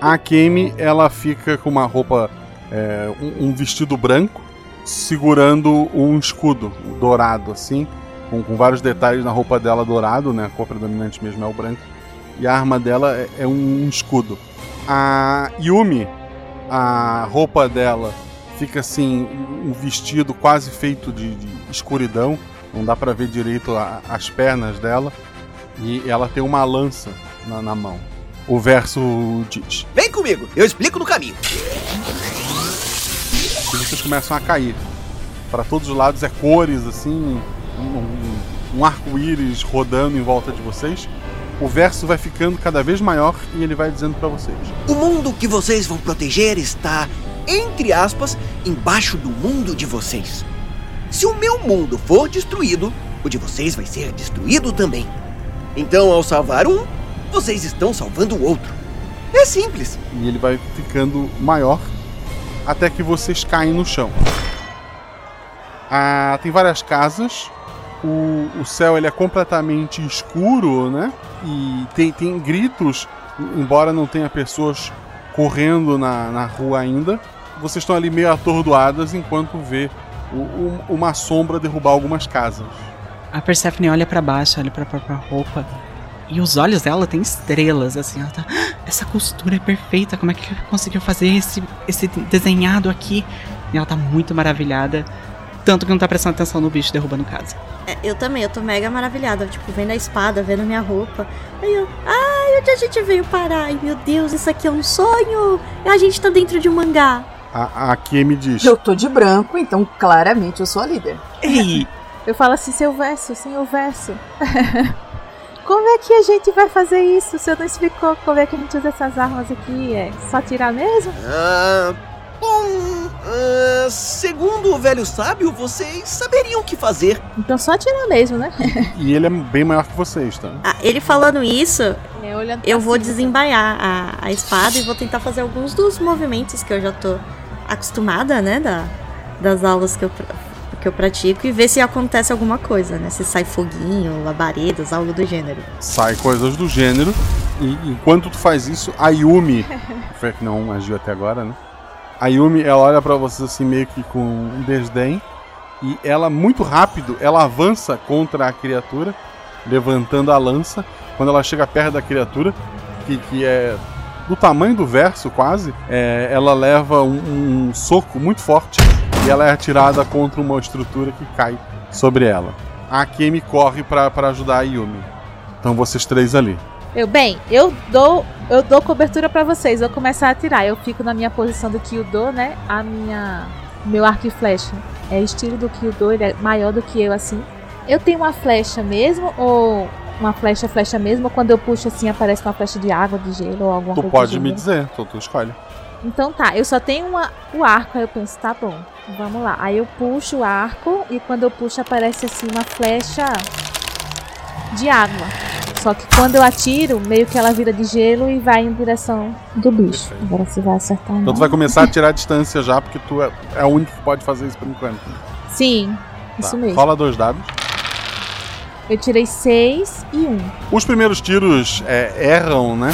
Speaker 1: A Kemi, ela fica com uma roupa, é, um, um vestido branco, segurando um escudo dourado, assim, com, com vários detalhes na roupa dela dourado, né? A cor predominante mesmo é o branco. E a arma dela é, é um escudo. A Yumi, a roupa dela fica assim, um vestido quase feito de, de escuridão, não dá pra ver direito a- as pernas dela. E ela tem uma lança na, na mão. O verso diz:
Speaker 10: Vem comigo, eu explico no caminho.
Speaker 1: e vocês começam a cair. Para todos os lados é cores assim, um, um- um arco-íris rodando em volta de vocês. O verso vai ficando cada vez maior e ele vai dizendo para vocês:
Speaker 10: O mundo que vocês vão proteger está, entre aspas, embaixo do mundo de vocês. Se o meu mundo for destruído, o de vocês vai ser destruído também. Então, ao salvar um, vocês estão salvando o outro. É simples.
Speaker 1: e ele vai ficando maior até que vocês caem no chão. Ah, tem várias casas. O, o céu ele é completamente escuro, né? E tem, tem gritos, embora não tenha pessoas correndo na, na rua ainda. Vocês estão ali meio atordoadas enquanto vê o- o- uma sombra derrubar algumas casas.
Speaker 7: A Persephone olha pra baixo, olha pra própria roupa. E os olhos dela têm estrelas, assim. Ela tá. "Ah, Essa costura é perfeita. Como é que conseguiu fazer esse, esse desenhado aqui? E ela tá muito maravilhada. Tanto que não tá prestando atenção no bicho derrubando casa.
Speaker 4: É, eu também, eu tô mega maravilhada, tipo, vendo a espada, vendo minha roupa. Aí eu, ai, onde a gente veio parar? Ai, meu Deus, isso aqui é um sonho! A gente tá dentro de um mangá.
Speaker 1: A, a Kemi diz:
Speaker 8: Eu tô de branco, então claramente eu sou a líder.
Speaker 7: Ei!
Speaker 6: Eu falo assim, seu verso, senhor verso. Como é que a gente vai fazer isso? Você não explicou como é que a gente usa essas armas aqui? É só tirar mesmo?
Speaker 10: Ah, bom, ah, segundo o velho sábio, vocês saberiam o que fazer.
Speaker 6: Então só tirar mesmo, né?
Speaker 1: E ele é bem maior que vocês, tá?
Speaker 4: Ah, ele falando isso,
Speaker 6: É,
Speaker 4: eu
Speaker 6: pra
Speaker 4: vou desembaiar a, a espada e vou tentar fazer alguns dos movimentos que eu já tô acostumada, né? Da, das aulas que eu, que eu pratico e ver se acontece alguma coisa, né? Se sai foguinho, labaredas, algo do gênero.
Speaker 1: sai coisas do gênero E enquanto tu faz isso, a Yumi, foi que não agiu até agora, né? A Yumi, ela olha pra vocês assim meio que com um desdém e ela muito rápido, ela avança contra a criatura, levantando a lança. Quando ela chega perto da criatura, que, que é do tamanho do verso quase, é, ela leva um, um soco muito forte e ela é atirada contra uma estrutura que cai sobre ela. A Akemi corre pra ajudar a Yumi. Então vocês três ali.
Speaker 6: Eu, bem, eu dou, eu dou cobertura pra vocês. Eu vou começar a atirar. Eu fico na minha posição do Kyudo, né? A minha meu arco e flecha é estilo do Kyudo, ele é maior do que eu assim. Eu tenho uma flecha mesmo ou uma flecha flecha mesmo ou quando eu puxo assim aparece uma flecha de água, de gelo ou alguma
Speaker 1: Tu
Speaker 6: coisa
Speaker 1: pode
Speaker 6: do
Speaker 1: me dizer, tu, tu escolhe.
Speaker 6: Então tá, eu só tenho uma, o arco, aí eu penso, tá bom, vamos lá. Aí eu puxo o arco e quando eu puxo aparece assim uma flecha de água. Só que quando eu atiro, meio que ela vira de gelo e vai em direção do bicho. Agora se vai acertar
Speaker 1: Então tu vai começar a tirar a distância já, porque tu é, é o único que pode fazer isso por enquanto.
Speaker 6: Sim,
Speaker 1: Tá.
Speaker 6: isso mesmo.
Speaker 1: Rola dois dados.
Speaker 6: Eu tirei seis e um.
Speaker 1: Os primeiros tiros é, erram, né?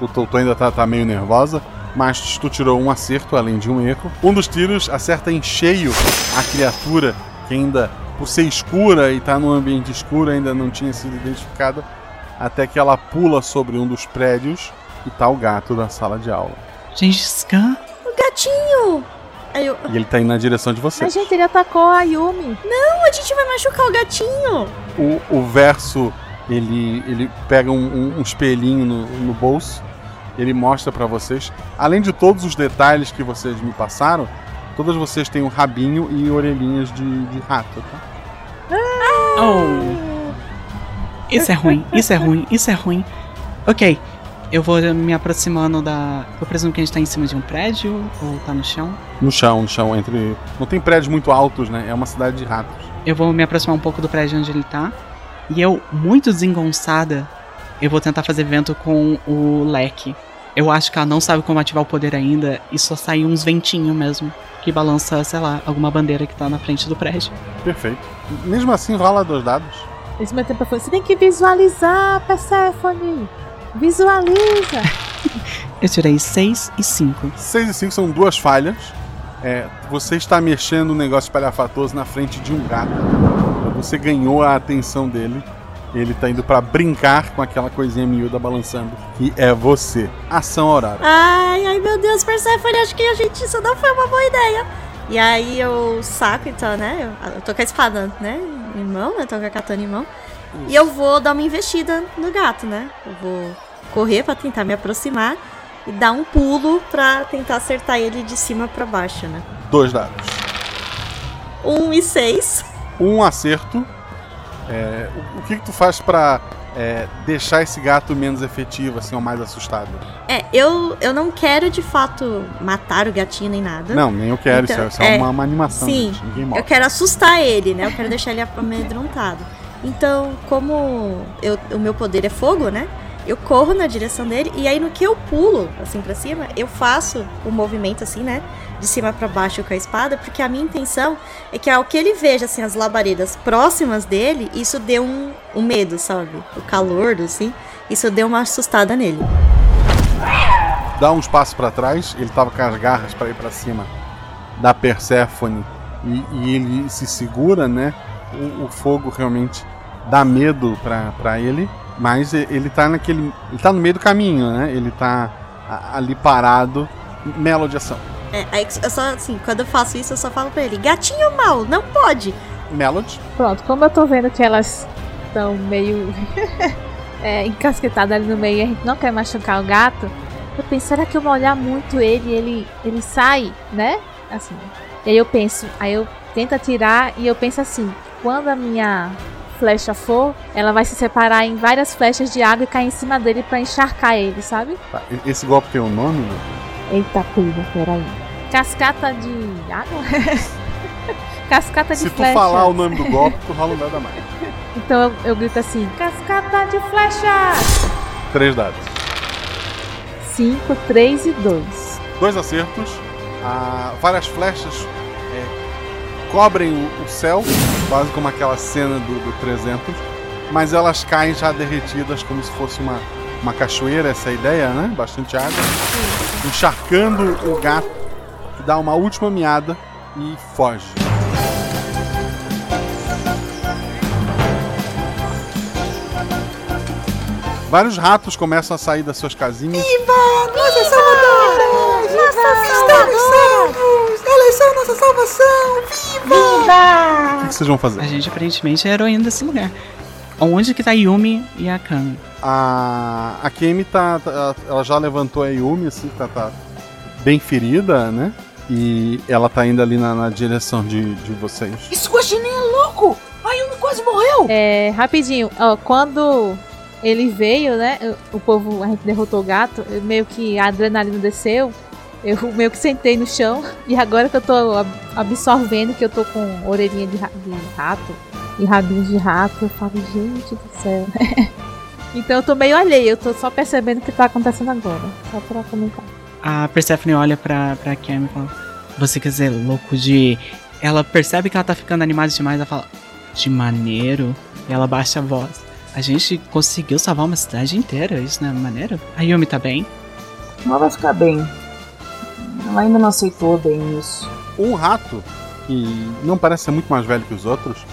Speaker 1: O tu ainda tá, tá meio nervosa, mas tu tirou um acerto além de um erro. Um dos tiros acerta em cheio a criatura que ainda, por ser escura e tá num ambiente escuro, ainda não tinha sido identificada, até que ela pula sobre um dos prédios e tá o gato da sala de aula.
Speaker 7: Gengis Khan?
Speaker 4: O gatinho! Eu...
Speaker 1: E ele tá indo na direção de você.
Speaker 6: Mas, gente, ele atacou a Yumi.
Speaker 4: Não, a gente vai machucar o gatinho!
Speaker 1: O, o verso, ele, ele pega um, um- um espelhinho no, no bolso, ele mostra pra vocês. Além de todos os detalhes que vocês me passaram, todas vocês têm um rabinho e orelhinhas de, de rato, tá?
Speaker 7: Oh. Isso é ruim, isso é ruim, isso é ruim. Ok, eu vou me aproximando da. Eu presumo que a gente tá em cima de um prédio ou tá no chão.
Speaker 1: No chão, no chão, entre. Não tem prédios muito altos, né? É uma cidade de ratos.
Speaker 7: Eu vou me aproximar um pouco do prédio onde ele tá. E eu, muito desengonçada, eu vou tentar fazer vento com o leque. Eu acho que ela não sabe como ativar o poder ainda e só sai uns ventinhos mesmo. Que balança, sei lá, alguma bandeira que tá na frente do prédio.
Speaker 1: Perfeito. Mesmo assim, rola dois dados.
Speaker 6: Esse meu tempo foi. Você tem que visualizar, Persephone! Visualiza!
Speaker 7: Eu tirei 6 e 5.
Speaker 1: 6 e 5 são duas falhas. É, você está mexendo um negócio espalhafatoso na frente de um gato. Você ganhou a atenção dele. Ele tá indo pra brincar com aquela coisinha miúda balançando. Que é você. Ação horária.
Speaker 4: Ai, ai meu Deus, Persephone, acho que a gente isso não foi uma boa ideia. E aí eu saco então, né? Eu, eu tô com a espada, né? Em mão, né? Tô com a katana em mão. E eu vou dar uma investida no gato, né? Eu vou correr pra tentar me aproximar e dar um pulo pra tentar acertar ele de cima pra baixo, né?
Speaker 1: Dois dados.
Speaker 4: Um e seis.
Speaker 1: Um acerto. É, o, o que, que tu faz pra é, deixar esse gato menos efetivo, assim, ou mais assustado?
Speaker 4: É, eu, eu não quero de fato matar o gatinho nem nada.
Speaker 1: Não, nem eu quero.
Speaker 4: Então,
Speaker 1: isso é, isso é uma, uma animação.
Speaker 4: Sim,
Speaker 1: gente,
Speaker 4: eu quero assustar ele, né? Eu quero deixar ele amedrontado. Então, como eu- o meu poder é fogo, né? Eu corro na direção dele e aí no que eu pulo assim pra cima, eu faço o movimento assim, né? De cima pra baixo com a espada, porque a minha intenção é que ao que ele veja assim as labaredas próximas dele, isso dê um, um medo, sabe? O calor, assim, isso deu uma assustada nele.
Speaker 1: dá uns passos pra trás, ele tava com as garras pra ir pra cima da Perséfone e, e ele se segura, né? O, o fogo realmente dá medo pra, pra ele, mas ele tá naquele. Ele tá no meio do caminho, né? Ele tá ali parado, melo de ação.
Speaker 4: É, aí eu só assim, quando eu faço isso, eu só falo pra ele: gatinho mal, não pode.
Speaker 1: Melody.
Speaker 6: Pronto, como eu tô vendo que elas estão meio é, encasquetadas ali no meio e a gente não quer machucar o gato, eu penso, será que eu vou olhar muito ele ele ele sai, né? Assim. E aí eu penso, aí eu tento atirar e eu penso assim, quando a minha flecha for, ela vai se separar em várias flechas de água e cair em cima dele pra encharcar ele, sabe?
Speaker 1: Tá, Esse golpe tem um nome? né?
Speaker 6: Eita, cuida, peraí. Cascata de água? Cascata de
Speaker 1: Se tu falar o nome do golpe, tu rola um dado a mais.
Speaker 6: Então eu, eu grito assim: Cascata de flechas!
Speaker 1: Três dados.
Speaker 6: 5, 3 e 2.
Speaker 1: Dois acertos. ah, várias flechas cobrem o, o céu, quase como aquela cena do, do 300, mas elas caem já derretidas como se fosse uma, uma cachoeira, essa é a ideia, né? Bastante água. Encharcando o gato, que dá uma última miada e foge. Vários ratos começam a sair das suas casinhas.
Speaker 11: Viva! Nossa salvadora! Nossa Estamos salvos! Elas são nossa salvação! Viva!
Speaker 1: O que, vocês vão fazer?
Speaker 7: A gente aparentemente é a heroína desse lugar. Onde que tá a Yumi e a Kami?
Speaker 1: A, a Kemi tá, tá- Ela já levantou a Yumi, assim, tá, tá bem ferida, né? E ela tá indo ali na, na direção de, de vocês.
Speaker 8: Esse guaxinim é louco! A Yumi quase morreu!
Speaker 6: É, rapidinho, ó, quando ele veio, né? O povo, a gente derrotou o gato, meio que a adrenalina desceu. Eu meio que sentei no chão e agora que eu tô ab- absorvendo que eu tô com orelhinha de, ra- de rato e rabinho de rato, eu falo, gente do céu. então eu tô meio alheia, eu tô só percebendo o que tá acontecendo agora. Só pra comentar.
Speaker 7: A Persephone olha pra, pra Kami e fala: Você quer dizer louco de. Ela percebe que ela tá ficando animada demais. Ela fala: De maneiro. E ela baixa a voz. A gente conseguiu salvar uma cidade inteira. Isso não é maneiro? A Yumi tá bem?
Speaker 8: Ela vai ficar bem. Ela ainda não aceitou bem isso.
Speaker 1: Um rato, que não parece ser muito mais velho que os outros,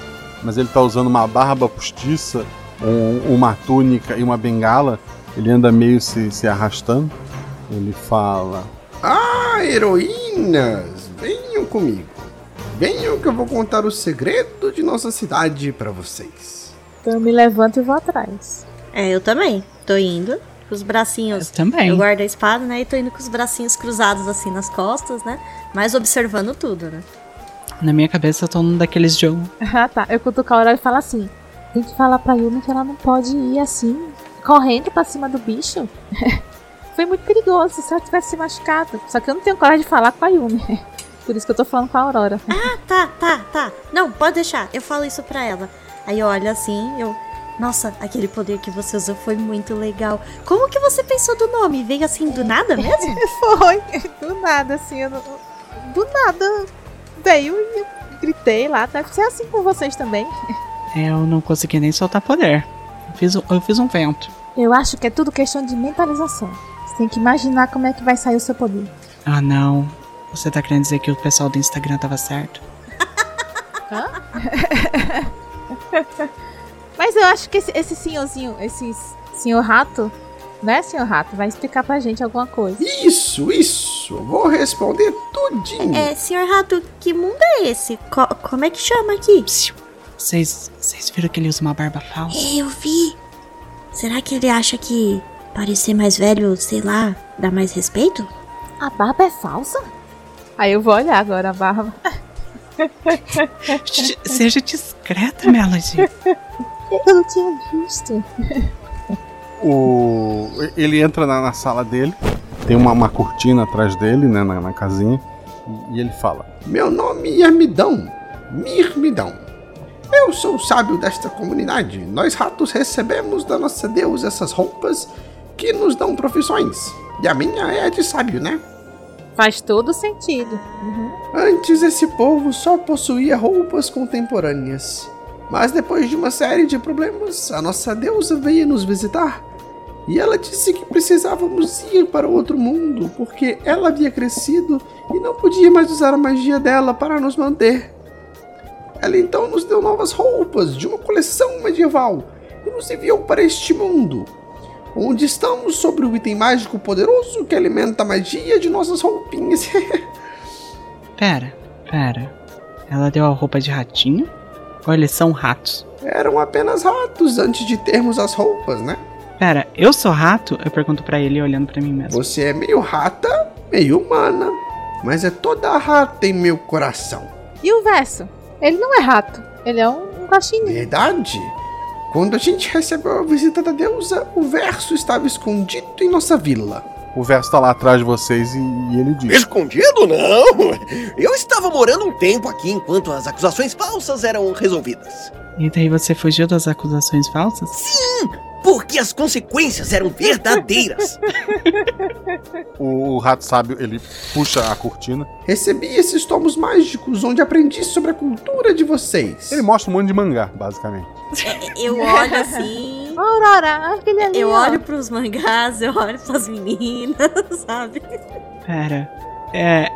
Speaker 1: mas ele tá usando uma barba postiça, um- uma túnica e uma bengala. Ele anda meio se, se arrastando. Ele fala:
Speaker 12: Ah, heroínas, venham comigo. Venham que eu vou contar o segredo de nossa cidade pra vocês.
Speaker 6: Então eu me levanto e vou atrás.
Speaker 4: É, eu também. Tô indo. Com os bracinhos.
Speaker 7: Eu também.
Speaker 4: Eu guardo a espada, né? E tô indo com os bracinhos cruzados assim nas costas, né? Mas observando tudo, né?
Speaker 7: Na minha cabeça eu tô num daqueles jogos.
Speaker 6: Ah, tá. Eu cutuco a Aurora e falo assim: tem que falar pra Yumi que ela não pode ir assim, correndo pra cima do bicho. Foi muito perigoso se ela tivesse se machucado. Só que eu não tenho coragem de falar com a Yumi. Por isso que eu tô falando com a Aurora.
Speaker 4: Ah, tá, tá, tá. Não, pode deixar. Eu falo isso pra ela. Aí eu olho assim, eu. Nossa, aquele poder que você usou foi muito legal. Como que você pensou do nome? Veio assim do nada mesmo?
Speaker 6: Foi, do nada, assim, eu não- do nada veio e gritei lá. Deve ser assim com vocês também.
Speaker 7: Eu não consegui nem soltar poder. Eu fiz, um- eu fiz um vento.
Speaker 6: Eu acho que é tudo questão de mentalização. Você tem que imaginar como é que vai sair o seu poder.
Speaker 7: Ah, não. Você tá querendo dizer que o pessoal do Instagram tava certo?
Speaker 6: Mas eu acho que esse, esse senhorzinho, esse senhor rato, né, senhor rato, vai explicar pra gente alguma coisa.
Speaker 12: Isso, isso. Vou responder tudinho.
Speaker 4: É, senhor Rato, que mundo é esse? Co- como é que chama aqui?
Speaker 7: Vocês, vocês viram que ele usa uma barba falsa?
Speaker 4: Eu vi. Será que ele acha que parecer mais velho, sei lá, dá mais respeito?
Speaker 6: A barba é falsa? Aí eu vou olhar agora a barba.
Speaker 7: Seja discreta, Melody.
Speaker 6: Eu não tinha visto.
Speaker 1: o ele entra na, na sala dele, tem uma, uma cortina atrás dele, né, na, na casinha, e, e ele fala:
Speaker 12: Meu nome é Midão. Mirmidão. Eu sou o sábio desta comunidade. Nós ratos recebemos da nossa deusa essas roupas que nos dão profissões. E a minha é a de sábio, né?
Speaker 6: Faz todo sentido. Uhum.
Speaker 12: Antes esse povo só possuía roupas contemporâneas. Mas depois de uma série de problemas, a nossa deusa veio nos visitar. E ela disse que precisávamos ir para outro mundo, porque ela havia crescido e não podia mais usar a magia dela para nos manter. Ela então nos deu novas roupas de uma coleção medieval e nos enviou para este mundo, onde estamos sobre o item mágico poderoso que alimenta a magia de nossas roupinhas.
Speaker 7: Pera, pera. Ela deu a roupa de ratinho? Eles são ratos?
Speaker 12: Eram apenas ratos antes de termos as roupas, né?
Speaker 7: Pera, eu sou rato? Eu pergunto pra ele olhando pra mim mesmo.
Speaker 12: Você é meio rata, meio humana, mas é toda rata em meu coração.
Speaker 6: E o verso? Ele não é rato. Ele é um, um guaxinim.
Speaker 12: Verdade? Quando a gente recebeu a visita da deusa, o verso estava escondido em nossa vila.
Speaker 1: O verso tá lá atrás de vocês e, e ele diz:
Speaker 10: Escondido? Não! Eu estava morando um tempo aqui enquanto as acusações falsas eram resolvidas.
Speaker 7: E daí você fugiu das acusações falsas?
Speaker 10: Sim! Porque as consequências eram verdadeiras.
Speaker 1: O, o rato sábio ele puxa a cortina.
Speaker 12: Recebi esses tomos mágicos onde aprendi sobre a cultura de vocês.
Speaker 1: Ele mostra um monte de mangá, basicamente.
Speaker 4: Eu olho assim.
Speaker 6: Aurora, aquele ali.
Speaker 4: Eu
Speaker 6: ó.
Speaker 4: olho pros mangás, eu olho pras meninas, sabe?
Speaker 7: Pera. É.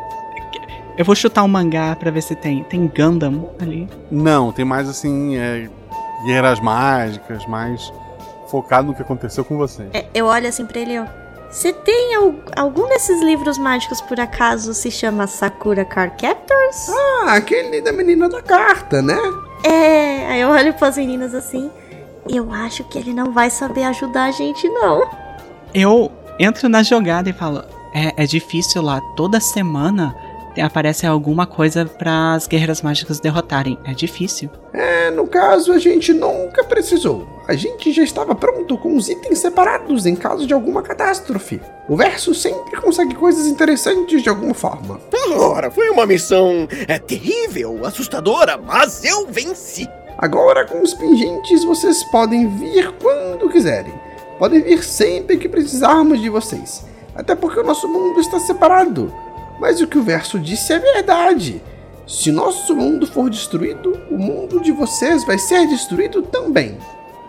Speaker 7: Eu vou chutar um mangá pra ver se tem. Tem Gundam ali.
Speaker 1: Não, tem mais assim, é, guerreiras mágicas, mais focado no que aconteceu com vocês.
Speaker 4: É, eu olho assim pra ele, ó. Você tem al- algum desses livros mágicos por acaso se chama Sakura Card Captors?
Speaker 12: Ah, aquele da menina da carta, né?
Speaker 4: É, aí eu olho pras meninas assim. Eu acho que ele não vai saber ajudar a gente, não.
Speaker 7: Eu entro na jogada e falo: é, é difícil lá. Toda semana aparece alguma coisa para as guerreiras mágicas derrotarem. É difícil.
Speaker 12: É, no caso, a gente nunca precisou. A gente já estava pronto com os itens separados em caso de alguma catástrofe. O verso sempre consegue coisas interessantes de alguma forma.
Speaker 10: Ora, foi uma missão é, terrível, assustadora, mas eu venci.
Speaker 12: Agora, com os pingentes, vocês podem vir quando quiserem. Podem vir sempre que precisarmos de vocês. Até porque o nosso mundo está separado. Mas o que o verso disse é verdade. Se nosso mundo for destruído, o mundo de vocês vai ser destruído também.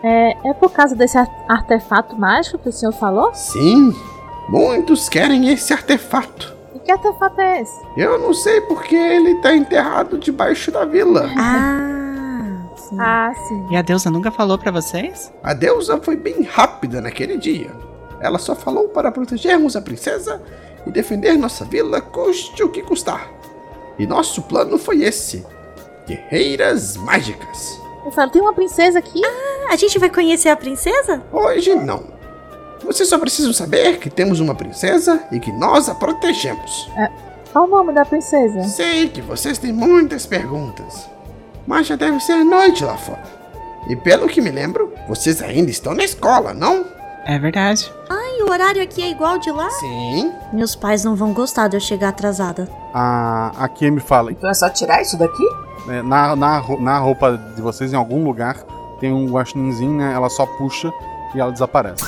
Speaker 6: É, é por causa desse ar- artefato mágico que o senhor falou?
Speaker 12: Sim, muitos querem esse artefato.
Speaker 6: E que artefato é esse?
Speaker 12: Eu não sei porque ele está enterrado debaixo da vila.
Speaker 4: Ah, sim.
Speaker 6: Ah, sim.
Speaker 7: E a deusa nunca falou pra vocês?
Speaker 12: A deusa foi bem rápida naquele dia. Ela só falou para protegermos a princesa e defender nossa vila, custe o que custar. E nosso plano foi esse: Guerreiras Mágicas.
Speaker 6: Eu falo, tem uma princesa aqui?
Speaker 4: A gente vai conhecer a princesa?
Speaker 12: Hoje não. Vocês só precisam saber que temos uma princesa e que nós a protegemos.
Speaker 6: Qual o nome da princesa?
Speaker 12: Sei que vocês têm muitas perguntas, mas já deve ser noite lá fora. E pelo que me lembro, vocês ainda estão na escola, não?
Speaker 7: É verdade.
Speaker 4: Ai, o horário aqui é igual de lá?
Speaker 12: Sim.
Speaker 4: Meus pais não vão gostar de eu chegar atrasada.
Speaker 1: A, a Kemi fala:
Speaker 8: Então é só tirar isso daqui?
Speaker 1: é, na, na, na roupa de vocês, em algum lugar, tem um guaxininzinho, né? Ela só puxa e ela desaparece.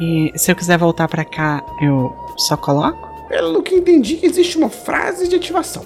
Speaker 7: E se eu quiser voltar pra cá, eu só coloco?
Speaker 12: Pelo que entendi, existe uma frase de ativação.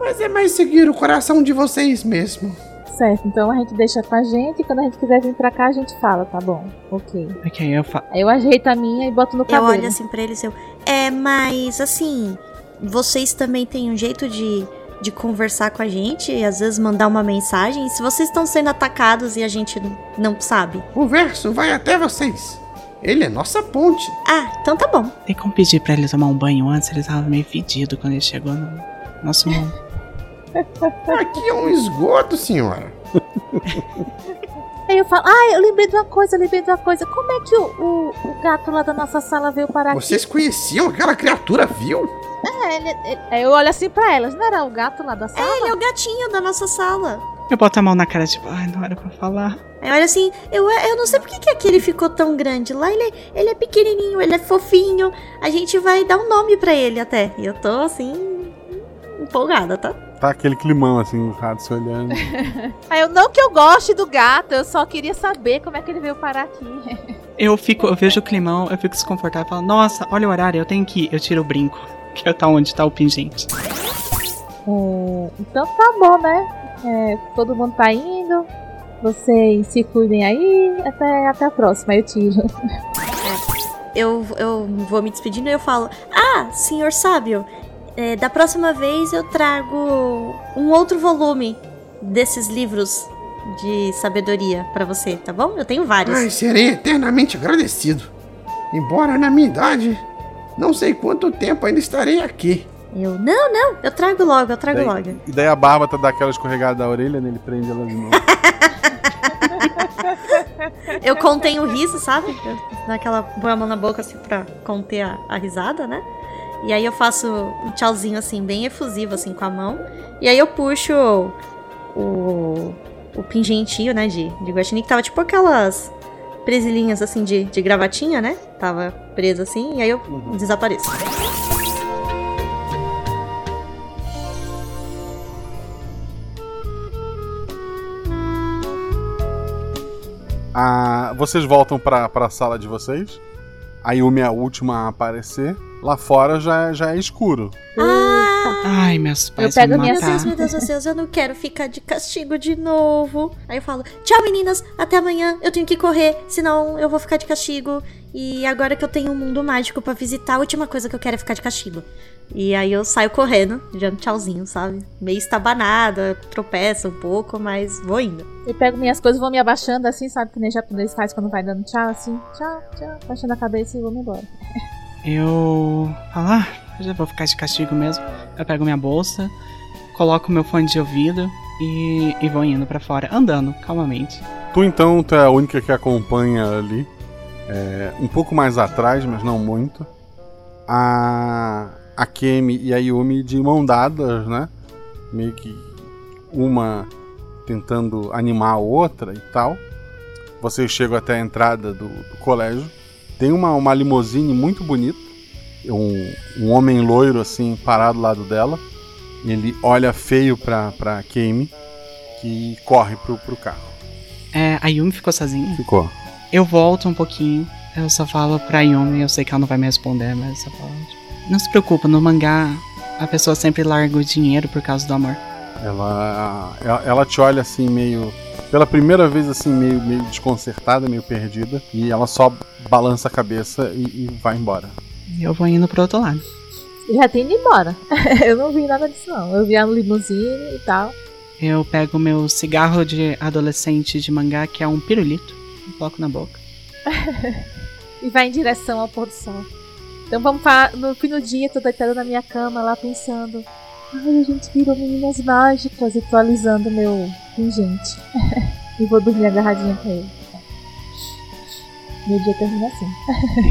Speaker 12: Mas é mais seguir o coração de vocês mesmo.
Speaker 6: Certo, então a gente deixa com a gente e quando a gente quiser vir pra cá a gente fala, tá bom? Ok.
Speaker 7: Ok, eu falo.
Speaker 6: Aí eu ajeito a minha e boto no
Speaker 4: Eu
Speaker 6: cabelo.
Speaker 4: olho assim pra eles e eu. É, mas assim, vocês também têm um jeito de, de conversar com a gente e às vezes mandar uma mensagem. Se vocês estão sendo atacados e a gente não sabe.
Speaker 12: O verso vai até vocês. Ele é nossa ponte.
Speaker 4: Ah, então tá bom.
Speaker 7: Tem como pedir pra eles tomar um banho antes? Eles estavam meio fedidos quando ele chegou no nosso mundo.
Speaker 12: Aqui é um esgoto, senhora.
Speaker 6: Aí eu falo, ah, eu lembrei de uma coisa, eu lembrei de uma coisa. Como é que o, o, o gato lá da nossa sala veio parar aqui?
Speaker 12: Vocês conheciam aquela criatura, viu?
Speaker 6: É, ele, ele- aí eu olho assim pra elas, não era o gato lá da sala?
Speaker 4: É, ele é o gatinho da nossa sala.
Speaker 7: Eu boto a mão na cara, tipo, ai, não era pra falar.
Speaker 4: Aí olha assim, eu, eu não sei por que, que aquele ficou tão grande. Lá ele, ele é pequenininho, ele é fofinho. A gente vai dar um nome pra ele até. E eu tô assim, empolgada, tá?
Speaker 1: Tá aquele climão assim, o rato se olhando.
Speaker 6: Aí eu, não que eu goste do gato, eu só queria saber como é que ele veio parar aqui.
Speaker 7: Eu fico, eu vejo o climão, eu fico desconfortável e falo, nossa, olha o horário, eu tenho que ir. Eu tiro o brinco, que é tá onde tá o pingente.
Speaker 6: É, então tá bom, né? É, todo mundo tá indo. Vocês se cuidem aí. Até, até a próxima, eu tiro.
Speaker 4: Eu, eu vou me despedindo e eu falo: Ah, senhor sábio, é, da próxima vez eu trago um outro volume desses livros de sabedoria pra você, tá bom? Eu tenho vários.
Speaker 12: Ai, serei eternamente agradecido. Embora na minha idade, não sei quanto tempo ainda estarei aqui.
Speaker 4: Eu, não, não, eu trago logo, eu trago
Speaker 1: Daí-
Speaker 4: logo.
Speaker 1: E daí a Bárbara dá aquela escorregada da orelha, né? Ele prende ela de novo.
Speaker 4: Eu contenho o riso, sabe? Eu dou aquela põe a mão na boca assim pra conter a, a risada, né? E aí eu faço um tchauzinho assim, bem efusivo assim com a mão. E aí eu puxo o, o pingentinho, né, de, de guaxinim, que tava tipo aquelas presilhinhas assim de, de gravatinha, né? Tava preso assim, e aí eu desapareço.
Speaker 1: Ah, vocês voltam pra, pra sala de vocês. A Yumi é a última a aparecer. Lá fora já, já é escuro.
Speaker 4: Ah,
Speaker 7: Ai, meus
Speaker 6: Eu
Speaker 7: pais
Speaker 6: pego
Speaker 7: vão me
Speaker 6: minhas-
Speaker 4: Meu Deus, meu Deus, meu Deus, eu não quero ficar de castigo de novo. Aí eu falo, tchau meninas, até amanhã, eu tenho que correr, senão eu vou ficar de castigo. E agora que eu tenho um mundo mágico pra visitar, a última coisa que eu quero é ficar de castigo. E aí eu saio correndo, dando tchauzinho, sabe? Meio estabanada, tropeça um pouco, mas vou indo.
Speaker 6: Eu pego minhas coisas, vou me abaixando assim, sabe? Que nem japonês faz quando vai dando tchau, assim. Tchau, tchau. Baixando a cabeça e vou me embora.
Speaker 7: Eu ah, eu já vou ficar de castigo mesmo. Eu pego minha bolsa, coloco meu fone de ouvido e, e vou indo pra fora, andando calmamente.
Speaker 1: Tu então, tu é a única que acompanha ali. é, um pouco mais atrás, mas não muito. A, a Kemi e a Yumi de mão dadas, né? Meio que uma tentando animar a outra e tal. Vocês chegam até a entrada do, do colégio. Tem uma, uma limusine muito bonita. Um, um homem loiro assim parado ao lado dela. Ele olha feio pra, pra Kemi que corre pro, pro carro.
Speaker 7: É, a Yumi ficou sozinha?
Speaker 1: Ficou.
Speaker 7: Eu volto um pouquinho, eu só falo pra Yumi, eu sei que ela não vai me responder, mas eu só falo. tipo, Não se preocupa, no mangá a pessoa sempre larga o dinheiro por causa do amor.
Speaker 1: Ela, ela, ela te olha assim, meio. Pela primeira vez, assim, meio, meio desconcertada, meio perdida. E ela só balança a cabeça e, e vai embora.
Speaker 7: E eu vou indo pro outro lado.
Speaker 6: Eu já tenho ido embora. eu não vi nada disso, não. Eu vi a limusine e tal.
Speaker 7: Eu pego meu cigarro de adolescente de mangá, que é um pirulito, e coloco na boca.
Speaker 6: e vai em direção ao pôr do sol. Então vamos para no fim do dia, tô deitada na minha cama lá pensando. Ai, a gente virou meninas mágicas tô alisando meu pingente. e vou dormir agarradinha com ele. Meu dia termina assim.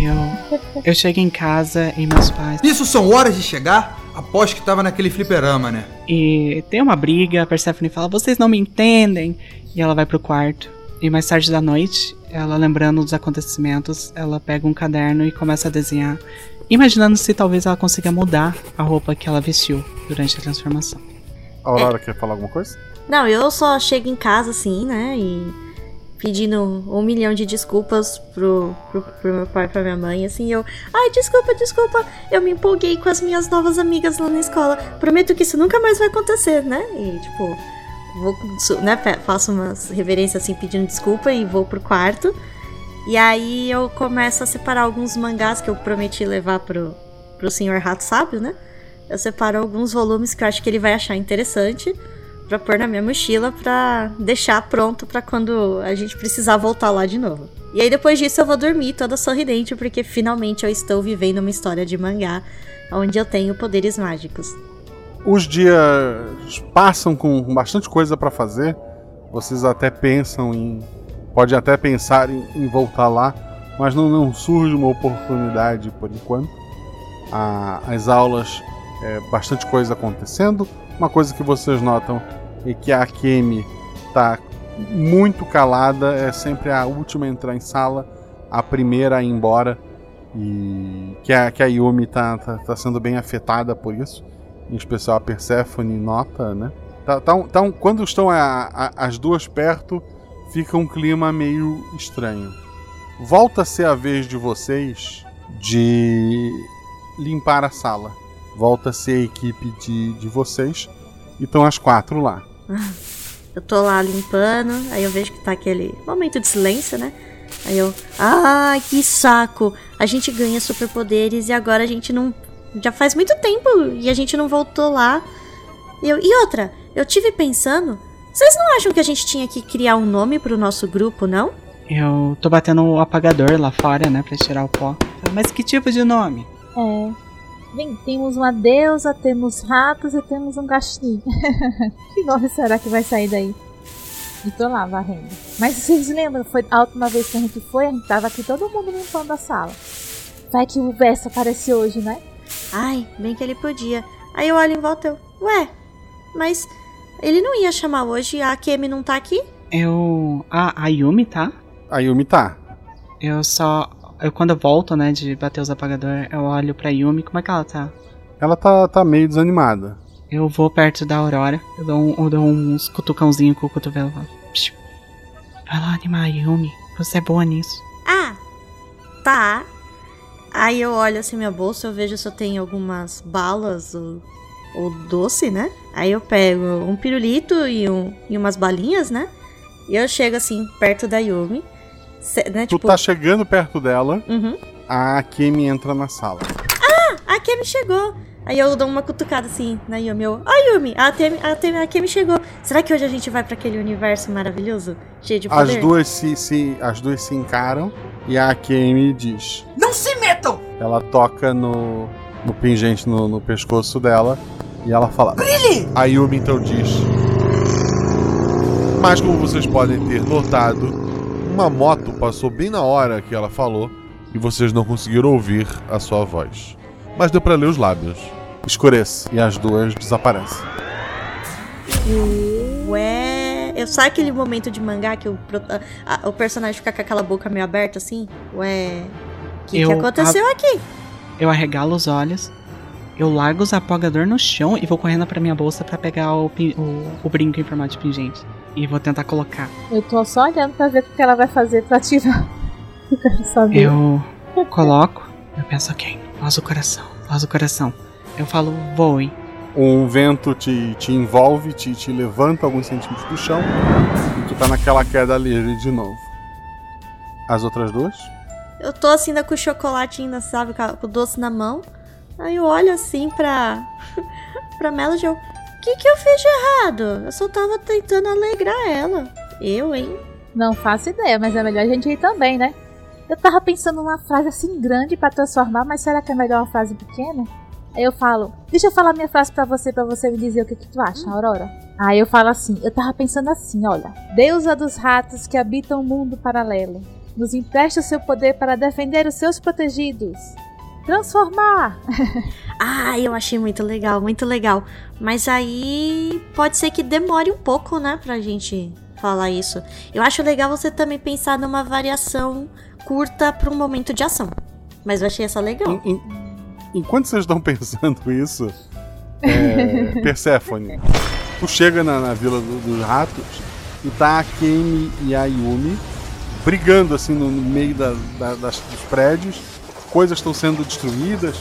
Speaker 7: Eu, eu chego em casa e meus pais.
Speaker 13: Isso são horas de chegar? Aposto que tava naquele fliperama, né?
Speaker 7: E tem uma briga, a Persephone fala, vocês não me entendem. E ela vai pro quarto. E mais tarde da noite, ela lembrando dos acontecimentos, ela pega um caderno e começa a desenhar, imaginando se talvez ela consiga mudar a roupa que ela vestiu durante a transformação.
Speaker 1: A Aurora quer falar alguma coisa?
Speaker 4: Não, eu só chego em casa assim, né? E pedindo um milhão de desculpas pro, pro, pro meu pai e pra minha mãe, assim, eu. Ai, desculpa, desculpa, eu me empolguei com as minhas novas amigas lá na escola. Prometo que isso nunca mais vai acontecer, né? E, tipo, vou, né, faço umas reverências assim, pedindo desculpa e vou pro quarto. E aí eu começo a separar alguns mangás que eu prometi levar pro, pro senhor Rato Sábio, né? Eu separo alguns volumes que eu acho que ele vai achar interessante pra pôr na minha mochila pra deixar pronto pra quando a gente precisar voltar lá de novo. E aí depois disso eu vou dormir toda sorridente porque finalmente eu estou vivendo uma história de mangá onde eu tenho poderes mágicos.
Speaker 1: Os dias passam com bastante coisa pra fazer. Vocês até pensam em. Pode até pensar em, em voltar lá, mas não, não surge uma oportunidade por enquanto. As aulas, é, bastante coisa acontecendo. Uma coisa que vocês notam é que a Akemi tá muito calada, é sempre a última a entrar em sala, a primeira a ir embora. E que a, que a Yumi tá, tá, tá sendo bem afetada por isso em especial a Persephone nota, né? Tá, tá tá um- quando estão a- a- as duas perto, fica um clima meio estranho. Volta a ser a vez de vocês de limpar a sala. Volta a ser a equipe de, de vocês. E estão as quatro lá.
Speaker 4: Eu tô lá limpando, aí eu vejo que tá aquele momento de silêncio, né? Aí eu, ai, que saco! A gente ganha superpoderes e agora a gente não. Já faz muito tempo e a gente não voltou lá. E Eu, e outra, eu tive pensando, vocês não acham que a gente tinha que criar um nome pro nosso grupo, não?
Speaker 7: Eu tô batendo o apagador lá fora, né, pra tirar o pó. Mas que tipo de nome?
Speaker 6: É. Bem, temos uma deusa, temos ratos e temos um gastinho. que nome será que vai sair daí? E tô lá varrendo. Mas vocês lembram, foi a última vez que a gente foi, a gente tava aqui todo mundo limpando a sala. Vai que o verso apareceu hoje, né?
Speaker 4: Ai, bem que ele podia. Aí eu olho em volta e eu, ué, mas ele não ia chamar hoje, a Kemi não tá aqui?
Speaker 7: Eu. Ah, a Yumi, tá?
Speaker 1: A Yumi tá.
Speaker 7: Eu só. Eu quando eu volto, né, de bater os apagadores, eu olho pra Yumi, como é que ela tá?
Speaker 1: Ela tá, tá meio desanimada.
Speaker 7: Eu vou perto da Aurora, eu dou, um- eu dou uns cutucãozinhos com o cotovelo. "Psiu, Vai lá animar a Yumi, você é boa nisso.
Speaker 4: Ah, tá. Aí eu olho assim minha bolsa, eu vejo se eu tenho algumas balas ou ou doce, né? Aí eu pego um pirulito e, um, e umas balinhas, né? E eu chego assim, perto da Yumi. cê- né,
Speaker 1: Tu
Speaker 4: tipo,
Speaker 1: tá chegando perto dela,
Speaker 4: Uhum.
Speaker 1: a Akemi entra na sala.
Speaker 4: Ah, a Kemi chegou. Aí eu dou uma cutucada assim na Yumi. Eu, Yumi, a, Temi, a, Temi, a Kemi chegou. Será que hoje a gente vai pra aquele universo maravilhoso? Cheio de poder?
Speaker 1: As duas se, se- as duas se encaram e a Akemi diz.
Speaker 10: Não se metam!
Speaker 1: Ela toca no, no pingente no, no pescoço dela e ela fala.
Speaker 10: Brilhe!
Speaker 1: A Yumi então diz. Mas como vocês podem ter notado, uma moto passou bem na hora que ela falou e vocês não conseguiram ouvir a sua voz. Mas deu pra ler os lábios. Escurece e as duas desaparecem.
Speaker 4: Ué, eu sabe aquele momento de mangá que o, a- a- o personagem fica com aquela boca meio aberta assim? Ué, o que, que
Speaker 7: Eu
Speaker 4: aconteceu aqui?
Speaker 7: Eu arregalo os olhos, eu largo os apagador no chão e vou correndo pra minha bolsa pra pegar o, o, o brinco em formato de pingente. E vou tentar colocar.
Speaker 6: Eu tô só olhando pra ver o que ela vai fazer pra ativar. Eu quero saber.
Speaker 7: Eu coloco, eu penso, ok, voz do coração, voz do coração. Eu falo, voe.
Speaker 1: Um vento te, te envolve, te, te levanta alguns centímetros do chão e tu tá naquela queda livre de novo. As outras duas?
Speaker 4: Eu tô assim ainda com o chocolate ainda, sabe, com, o doce na mão. Aí eu olho assim pra. pra Melody e eu. O que, que eu fiz de errado? Eu só tava tentando alegrar ela. Eu, hein?
Speaker 6: Não faço ideia, mas é melhor a gente ir também, né? Eu tava pensando numa frase assim grande pra transformar, mas será que é melhor uma frase pequena? Aí eu falo, deixa eu falar minha frase pra você, pra você me dizer o que, que tu acha, Aurora. Aí eu falo assim, eu tava pensando assim, olha. Deusa dos ratos que habitam o mundo paralelo, nos empresta o seu poder para defender os seus protegidos. Transformar!
Speaker 4: Ah, eu achei muito legal, muito legal. Mas aí pode ser que demore um pouco, né, pra gente falar isso. Eu acho legal você também pensar numa variação curta pra um momento de ação. Mas eu achei essa legal.
Speaker 1: Em- em- enquanto vocês estão pensando isso, é, Perséfone, tu chega na, na vila do- dos ratos e tá a Kemi e a Yumi brigando assim no, no meio da- da- das- dos prédios. Coisas estão sendo destruídas.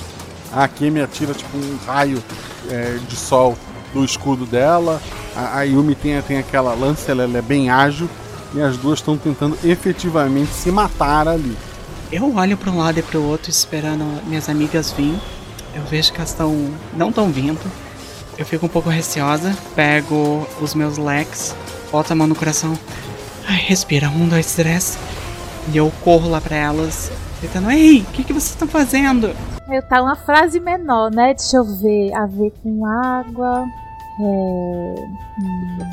Speaker 1: A Kemi atira tipo um raio é, de sol do escudo dela. A, a Yumi tem, tem aquela lança, ela, ela é bem ágil. E as duas estão tentando efetivamente se matar ali.
Speaker 7: Eu olho pra um lado e pro outro esperando minhas amigas virem. Eu vejo que elas estão. não estão vindo. Eu fico um pouco receosa, pego os meus leques, boto a mão no coração. Ai, respira, um, dois, três. E eu corro lá pra elas, gritando: Ei, o que, que vocês estão fazendo?
Speaker 6: Eu tá uma frase menor, né? Deixa eu ver. A ver com água. É. hum,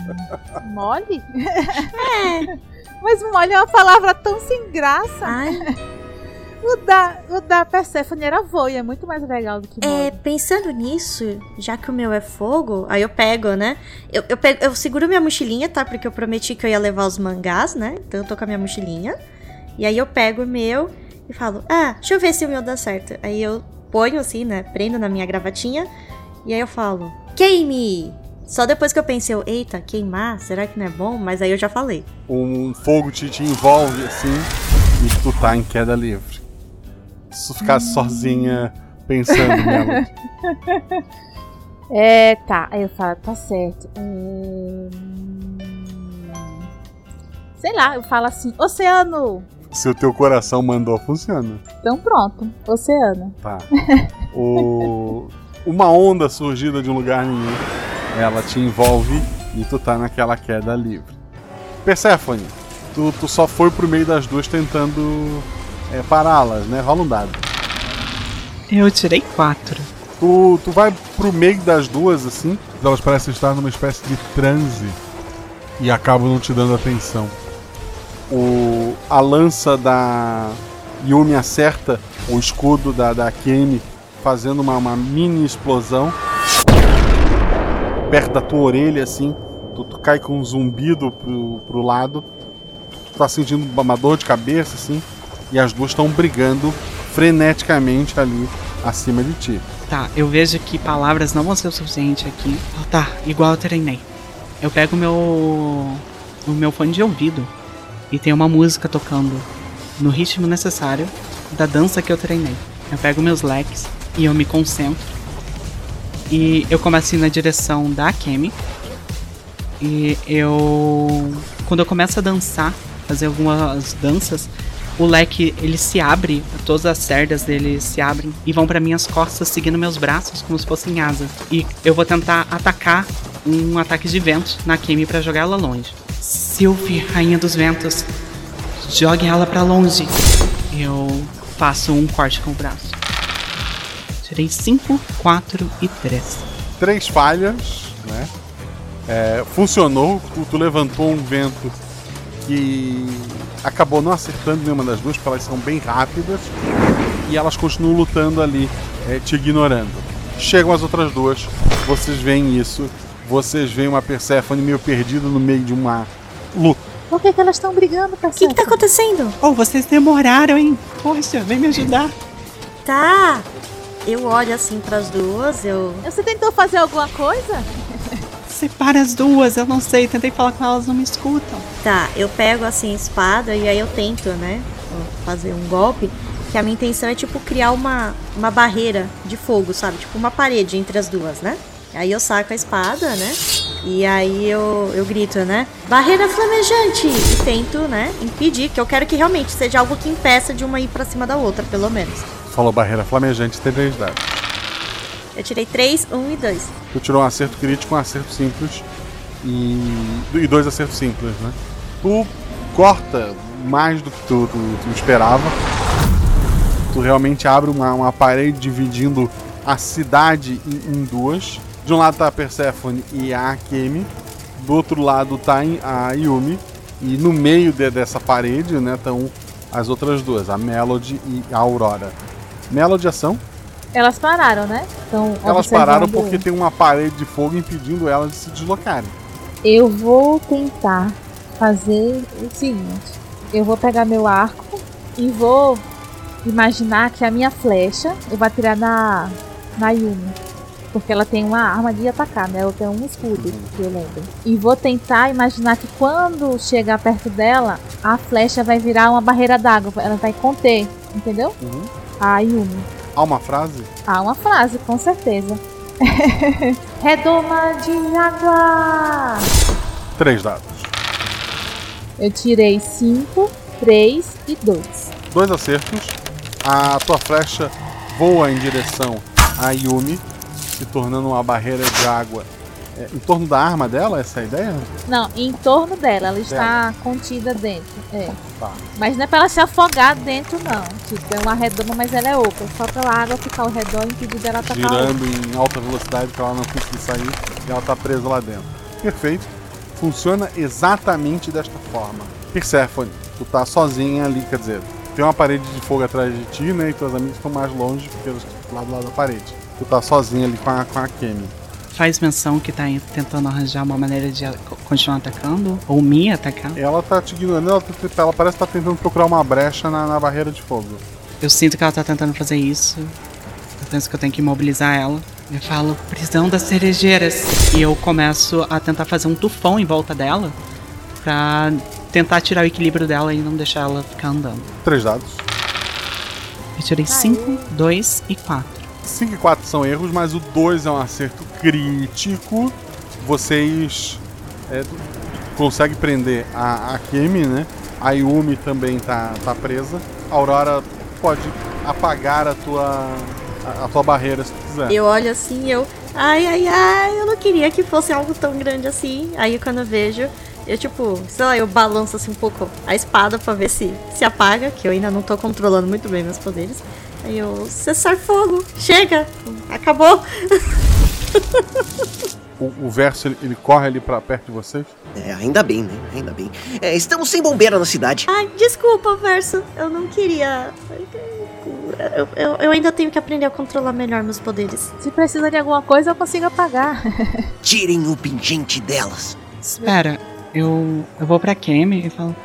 Speaker 6: mole? é. Mas mole é uma palavra tão sem graça. O da, o da Persephone era voe, é muito mais legal do que mole.
Speaker 4: É, pensando nisso, já que o meu é fogo, aí eu pego, né? Eu, eu, pego, eu seguro minha mochilinha, tá? Porque eu prometi que eu ia levar os mangás, né? Então eu tô com a minha mochilinha. E aí eu pego o meu e falo, ah, deixa eu ver se o meu dá certo. Aí eu ponho assim, né? Prendo na minha gravatinha. E aí eu falo, queime! Só depois que eu pensei, eu, eita, queimar? Será que não é bom? Mas aí eu já falei.
Speaker 1: um fogo te, te envolve assim e tu tá em queda livre. Ficar sozinha pensando nela.
Speaker 6: É, tá. Aí eu falo, tá certo. Hum, Sei lá, eu falo assim, oceano!
Speaker 1: Se o teu coração mandou, funciona.
Speaker 6: Então pronto, oceano.
Speaker 1: Tá. O... Uma onda surgida de um lugar nenhum, ela te envolve e tu tá naquela queda livre. Persephone, tu, tu só foi pro meio das duas tentando é, pará-las, né? Rola um dado.
Speaker 7: Eu tirei quatro.
Speaker 1: Tu, tu vai pro meio das duas, assim, elas parecem estar numa espécie de transe e acabam não te dando atenção. O, a lança da Yumi acerta o escudo da, da Kemi, fazendo uma, uma mini explosão perto da tua orelha, assim. Tu, tu cai com um zumbido pro, pro lado. Tu tá sentindo uma dor de cabeça, assim. E as duas estão brigando freneticamente ali acima de ti.
Speaker 7: Tá, eu vejo que palavras não vão ser o suficiente aqui. Ah, tá, igual eu treinei. Eu pego meu. o meu fone de ouvido e tem uma música tocando no ritmo necessário da dança que eu treinei. Eu pego meus leques e eu me concentro. E eu começo a ir na direção da Kemi. E eu. Quando eu começo a dançar, fazer algumas danças, o leque ele se abre, todas as cerdas dele se abrem e vão para minhas costas, seguindo meus braços como se fossem asas. E eu vou tentar atacar um ataque de vento na Kemi para jogar ela longe. Sylvie, rainha dos ventos, jogue ela para longe. Eu faço um corte com o braço. Tirei 5, 4 e 3.
Speaker 1: Três falhas, né? É, funcionou, tu, tu levantou um vento que acabou não acertando nenhuma das duas, porque elas são bem rápidas e elas continuam lutando ali, é, te ignorando. Chegam as outras duas, vocês veem isso, vocês veem uma Persephone meio perdida no meio de uma luta.
Speaker 6: Por que, que elas estão brigando,
Speaker 4: O que, que tá acontecendo?
Speaker 7: Oh, vocês demoraram, hein? Poxa, vem me ajudar.
Speaker 4: Tá. Eu olho assim pras duas, eu.
Speaker 6: Você tentou fazer alguma coisa?
Speaker 7: Separa as duas, eu não sei, tentei falar com elas, não me escutam.
Speaker 4: Tá, eu pego assim a espada e aí eu tento, né? Fazer um golpe. Que a minha intenção é tipo criar uma, uma barreira de fogo, sabe? Tipo uma parede entre as duas, né? Aí eu saco a espada, né? E aí eu, eu grito, né? Barreira flamejante! E tento, né? Impedir, que eu quero que realmente seja algo que impeça de uma ir pra cima da outra, pelo menos.
Speaker 1: Falou barreira flamejante, tem dados.
Speaker 4: Eu tirei 3, 1 e 2.
Speaker 1: Tu tirou um acerto crítico, um acerto simples e, e dois acertos simples, né? Tu corta mais do que tu, tu, tu esperava. Tu realmente abre uma, uma parede dividindo a cidade em, em, duas. De um lado tá a Persephone e a Akemi. Do outro lado tá a Yumi. E no meio de, dessa parede, né, estão as outras duas, a Melody e a Aurora. Melody ação.
Speaker 6: Elas pararam, né? Então,
Speaker 1: Elas pararam porque tem uma parede de fogo impedindo elas de se deslocarem.
Speaker 6: Eu vou tentar fazer o seguinte: eu vou pegar meu arco e vou imaginar que a minha flecha eu vou atirar na, na Yumi. Porque ela tem uma arma de atacar, né? Ela tem um escudo, que eu lembro. E vou tentar imaginar que quando chegar perto dela, a flecha vai virar uma barreira d'água. Ela vai conter, entendeu?
Speaker 1: Uhum.
Speaker 6: A Yumi.
Speaker 1: Há uma frase?
Speaker 6: Há uma frase, com certeza. Redoma de água!
Speaker 1: Três dados.
Speaker 6: Eu tirei 5, 3 e 2.
Speaker 1: Dois acertos. A tua flecha voa em direção a Yumi, se tornando uma barreira de água é, em torno da arma dela, essa é a ideia?
Speaker 6: Não, em torno dela, ela está dela. contida dentro. É.
Speaker 1: Tá.
Speaker 6: Mas não é pra ela se afogar dentro, não. Tipo, é uma redoma, mas ela é oca. Só pela água ficar ao redor e impedir dela atacar.
Speaker 1: Girando em alta velocidade pra ela não conseguir sair e ela tá presa lá dentro. Perfeito. Funciona exatamente desta forma. Persephone, tu tá sozinha ali, quer dizer, tem uma parede de fogo atrás de ti, né? E teus amigos estão mais longe porque eles estão lá do lado da parede. Tu tá sozinha ali com a, com a Kemi
Speaker 7: faz menção que tá tentando arranjar uma maneira de continuar atacando? Ou me atacar?
Speaker 1: Ela tá te ignorando, ela, ela parece estar tá tentando procurar uma brecha na, na, barreira de fogo.
Speaker 7: Eu sinto que ela tá tentando fazer isso. Eu penso que eu tenho que imobilizar ela. Eu falo, prisão das cerejeiras. E eu começo a tentar fazer um tufão em volta dela pra tentar tirar o equilíbrio dela e não deixar ela ficar andando.
Speaker 1: Três dados.
Speaker 7: Eu tirei 5, 2 e 4.
Speaker 1: 5 e 4 são erros, mas o 2 é um acerto crítico. Vocês é, conseguem prender a, a Kemi, né? A Yumi também tá, tá presa. A Aurora pode apagar a tua, a, a tua barreira se quiser.
Speaker 4: Eu olho assim e eu. Ai, ai, ai, eu não queria que fosse algo tão grande assim. Aí quando eu vejo, eu tipo, sei lá, eu balanço assim um pouco a espada pra ver se se apaga, que eu ainda não tô controlando muito bem meus poderes. Aí eu, cessar fogo, chega, acabou.
Speaker 1: O, o verso ele, ele, corre ali para perto de vocês?
Speaker 10: É, ainda bem, né? Ainda bem. É, estamos sem bombeira na cidade.
Speaker 4: Ai, desculpa, verso. Eu não queria. Eu, eu, eu, ainda tenho que aprender a controlar melhor meus poderes.
Speaker 6: Se precisa de alguma coisa, eu consigo apagar.
Speaker 10: Tirem o pingente delas.
Speaker 7: Espera, eu, eu vou pra Kemi e falo: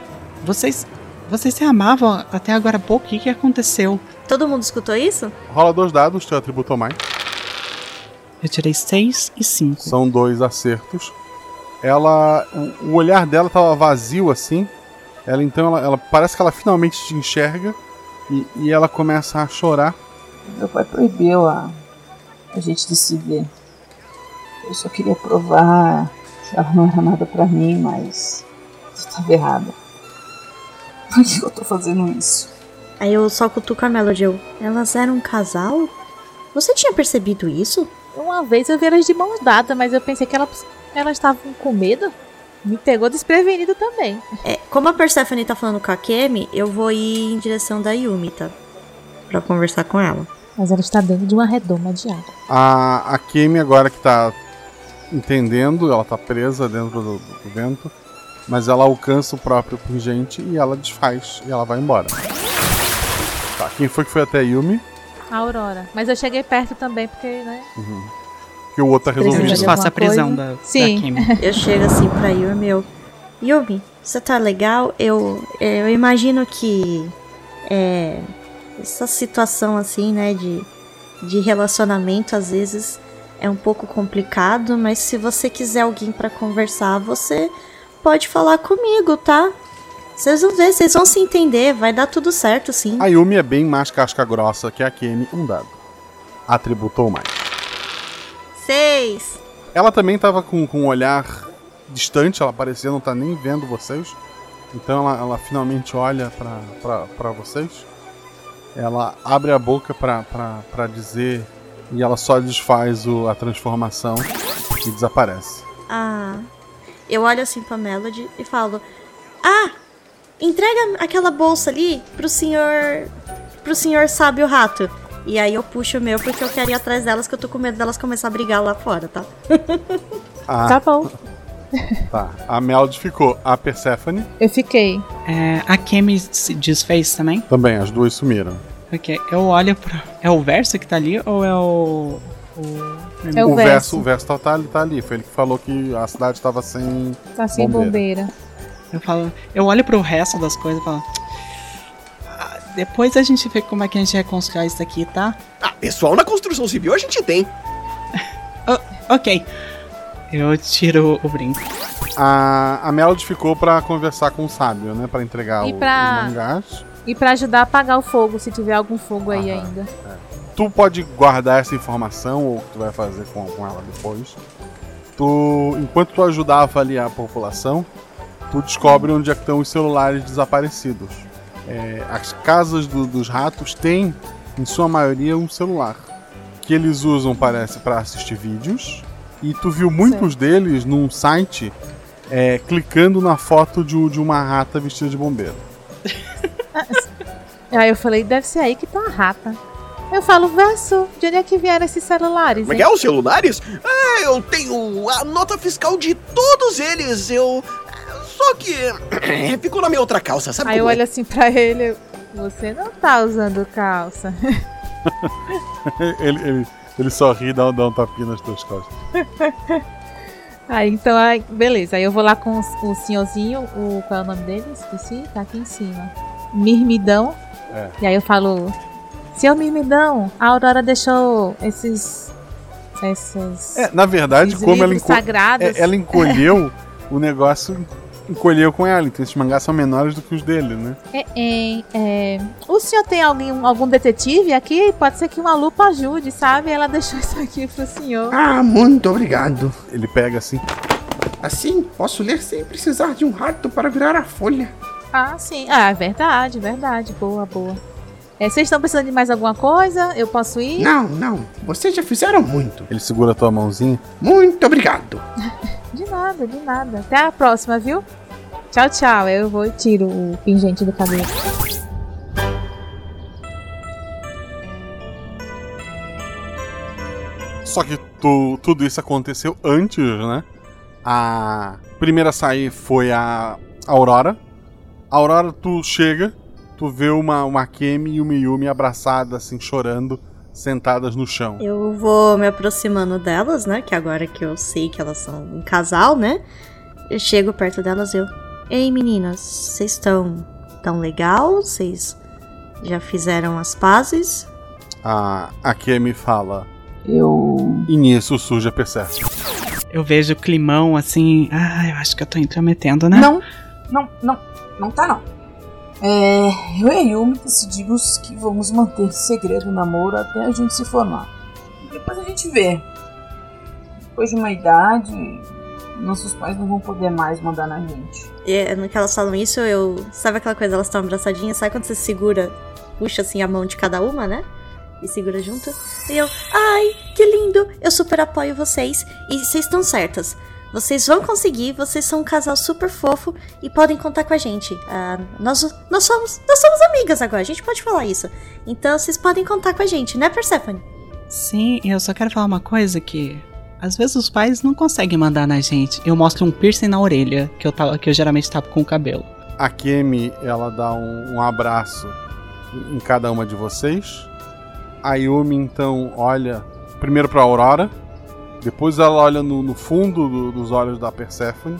Speaker 7: Vocês. Vocês se amavam até agora há pouco? O que, que aconteceu?
Speaker 4: Todo mundo escutou isso?
Speaker 1: Rola dois dados, teu atributo ou mais.
Speaker 7: Eu tirei 6 e 5.
Speaker 1: São dois acertos. Ela. O, o, olhar dela tava vazio assim. Ela então ela, ela parece que ela finalmente te enxerga e, e, ela começa a chorar.
Speaker 8: Meu pai proibiu a, a gente de se ver. Eu só queria provar que ela não era nada pra mim, mas. Estava errada. Por que eu tô fazendo isso?
Speaker 4: Aí eu só cutuco a Melody. Eu, elas eram um casal? Você tinha percebido isso?
Speaker 6: Uma vez eu vi elas de mãos dadas, mas eu pensei que elas, elas estavam com medo. Me pegou desprevenido também.
Speaker 4: É, como a Persephone tá falando com a Kemi, eu vou ir em direção da Yumi, tá? Pra conversar com ela.
Speaker 6: Mas ela está dentro de uma redoma de água.
Speaker 1: A, a Kemi agora que tá entendendo, ela tá presa dentro do, do vento, mas ela alcança o próprio pungente e ela desfaz e ela vai embora. Tá, quem foi que foi até a Yumi?
Speaker 6: A Aurora. Mas eu cheguei perto também, porque, né?
Speaker 1: Uhum. Que o outro tá resolvido.
Speaker 7: Desfaça a prisão da,
Speaker 6: Sim.
Speaker 7: da Kimi.
Speaker 4: Eu chego assim pra Yumi, eu... Yumi, você tá legal? Eu, eu imagino que... É... Essa situação assim, né, de, de relacionamento, às vezes é um pouco complicado, mas se você quiser alguém pra conversar, você pode falar comigo, tá? Vocês vão ver, vocês vão se entender, vai dar tudo certo, sim.
Speaker 1: A Yumi é bem mais casca grossa que a Kemi, um dado. Atributou mais.
Speaker 4: Seis.
Speaker 1: Ela também tava com, com um olhar distante, ela parecia não estar nem vendo vocês. Então ela, ela finalmente olha pra vocês. Ela abre a boca pra dizer e ela só desfaz o, a transformação e desaparece.
Speaker 4: Ah, eu olho assim pra Melody e falo: Ah, entrega aquela bolsa ali pro senhor. pro senhor sábio rato. E aí eu puxo o meu porque eu quero ir atrás delas, que eu tô com medo delas começar a brigar lá fora, tá?
Speaker 1: Ah,
Speaker 6: Tá bom.
Speaker 1: Tá. A Melody ficou. A Persephone
Speaker 6: Eu fiquei.
Speaker 7: É, a Kemi se desfez também?
Speaker 1: também, as duas sumiram.
Speaker 7: Ok, eu olho pra. É o verso que tá ali ou é o. o...
Speaker 6: É o verso.
Speaker 1: O verso tá, tá, tá ali. Foi ele que falou que a cidade tava sem.
Speaker 6: Tá sem
Speaker 1: bombeira.
Speaker 6: bombeira.
Speaker 7: Eu falo. Eu olho pro resto das coisas e falo. "Ah, Depois a gente vê como é que a gente reconstrói isso aqui, tá?
Speaker 10: Ah, pessoal na construção civil a gente tem.
Speaker 7: Ok. Eu tiro o brinco.
Speaker 1: A, a Melody ficou pra conversar com o sábio, né? Pra entregar
Speaker 6: E
Speaker 1: o-
Speaker 6: pra-
Speaker 1: os mangás.
Speaker 6: E pra ajudar a apagar o fogo, se tiver algum fogo aí ainda.
Speaker 1: Tu pode guardar essa informação, ou o que tu vai fazer com, com ela depois. Tu, enquanto tu ajudar a avaliar a população, tu descobre onde é que estão os celulares desaparecidos. É, as casas do- dos ratos têm, em sua maioria, um celular. Que eles usam, parece, para assistir vídeos. E tu viu muitos deles num site é, clicando na foto de, de uma rata vestida de bombeiro.
Speaker 6: Aí eu falei, deve ser aí que tá a rata. Eu falo, verso, de onde é que vieram esses celulares?
Speaker 10: Como é é os celulares? Ah, eu tenho a nota fiscal de todos eles. Eu. Só que. Ficou na minha outra calça, sabe?
Speaker 6: Aí eu
Speaker 10: é?
Speaker 6: olho assim pra ele, você não tá usando calça.
Speaker 1: ele, ele, ele sorri e dá, um- dá um tapinha nas tuas costas.
Speaker 6: Aí então, aí, beleza. Aí eu vou lá com o, o senhorzinho, o, qual é o nome dele? Esqueci, tá aqui em cima. Mirmidão.
Speaker 1: É.
Speaker 6: E aí eu falo, senhor Mirmidão, a Aurora deixou esses. Esses.
Speaker 1: É, na verdade, como ela, enco-
Speaker 6: sagrados.
Speaker 1: é, ela encolheu o negócio, encolheu com ela. Então esses mangás são menores do que os dele, né?
Speaker 6: É, é, é, o senhor tem alguém, algum detetive aqui? Pode ser que uma lupa ajude, sabe? Ela deixou isso aqui pro senhor.
Speaker 12: Ah, muito obrigado.
Speaker 1: Ele pega assim.
Speaker 12: Assim, posso ler sem precisar de um rato para virar a folha.
Speaker 6: Ah, sim. Ah, é verdade, verdade. Boa, boa. É, vocês estão precisando de mais alguma coisa? Eu posso ir?
Speaker 12: Não, não. Vocês já fizeram muito.
Speaker 1: Ele segura a tua mãozinha.
Speaker 12: Muito obrigado.
Speaker 6: De nada, de nada. Até a próxima, viu? Tchau, tchau. Eu vou e tiro o pingente do cabelo.
Speaker 1: Só que tu- tudo isso aconteceu antes, né? A primeira a sair foi a Aurora. A Aurora, tu chega, tu vê uma, uma Kemi e uma Yumi abraçadas, assim, chorando, sentadas no chão.
Speaker 4: Eu vou me aproximando delas, né? Que agora que eu sei que elas são um casal, né? Eu chego perto delas e eu. Ei meninas, vocês estão tão legal? Vocês já fizeram as pazes?
Speaker 1: A, a Kemi fala.
Speaker 8: Eu.
Speaker 1: E nisso surge a Persephone.
Speaker 7: Eu vejo o climão assim. Ah, eu acho que eu tô intrometendo, né?
Speaker 8: Não, não, não, não tá não. É, eu e Yumi decidimos que vamos manter segredo o namoro até a gente se formar. Depois a gente vê. depois de uma idade, nossos pais não vão poder mais mandar na gente.
Speaker 4: É, no que elas falam isso, eu. Sabe aquela coisa, elas estão abraçadinhas, sabe quando você segura, puxa assim a mão de cada uma, né? E segura junto. E eu, ai, que lindo! Eu super apoio vocês. E vocês estão certas. Vocês vão conseguir, vocês são um casal super fofo e podem contar com a gente. Ah, nós, nós, somos, nós somos amigas agora, a gente pode falar isso. Então vocês podem contar com a gente, né, Persephone?
Speaker 7: Sim, eu só quero falar uma coisa que às vezes os pais não conseguem mandar na gente. Eu mostro um piercing na orelha, que eu, tava, que eu geralmente tapo com o cabelo.
Speaker 1: A Kemi, ela dá um, um abraço em cada uma de vocês. A Yumi, então, olha primeiro pra Aurora. Depois ela olha no, no fundo do- dos olhos da Persephone.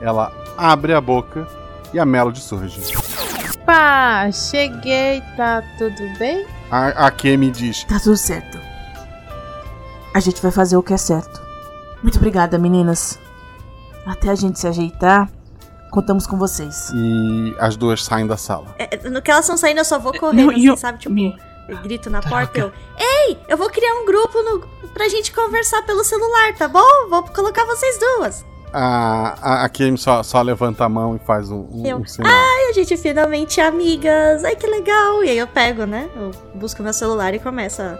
Speaker 1: Ela abre a boca e a Melody surge.
Speaker 6: Pá, cheguei, tá tudo bem?
Speaker 1: A, a Kemi diz:
Speaker 8: Tá tudo certo. A gente vai fazer o que é certo. Muito obrigada, meninas. Até a gente se ajeitar, contamos com vocês.
Speaker 1: E as duas saem da sala.
Speaker 4: É, no que elas estão saindo, eu só vou correndo,
Speaker 7: Não,
Speaker 4: assim,
Speaker 7: eu-
Speaker 4: sabe? Tipo, eu grito na porta, eu... Ei, eu vou criar um grupo no, pra gente conversar pelo celular, tá bom? Vou colocar vocês duas.
Speaker 1: A, a, a Kemi só, só levanta a mão e faz um, um,
Speaker 4: Eu,
Speaker 1: um sinal.
Speaker 4: ai, a gente finalmente é amigas. Ai, que legal. E aí eu pego, né? Eu busco meu celular e começo a,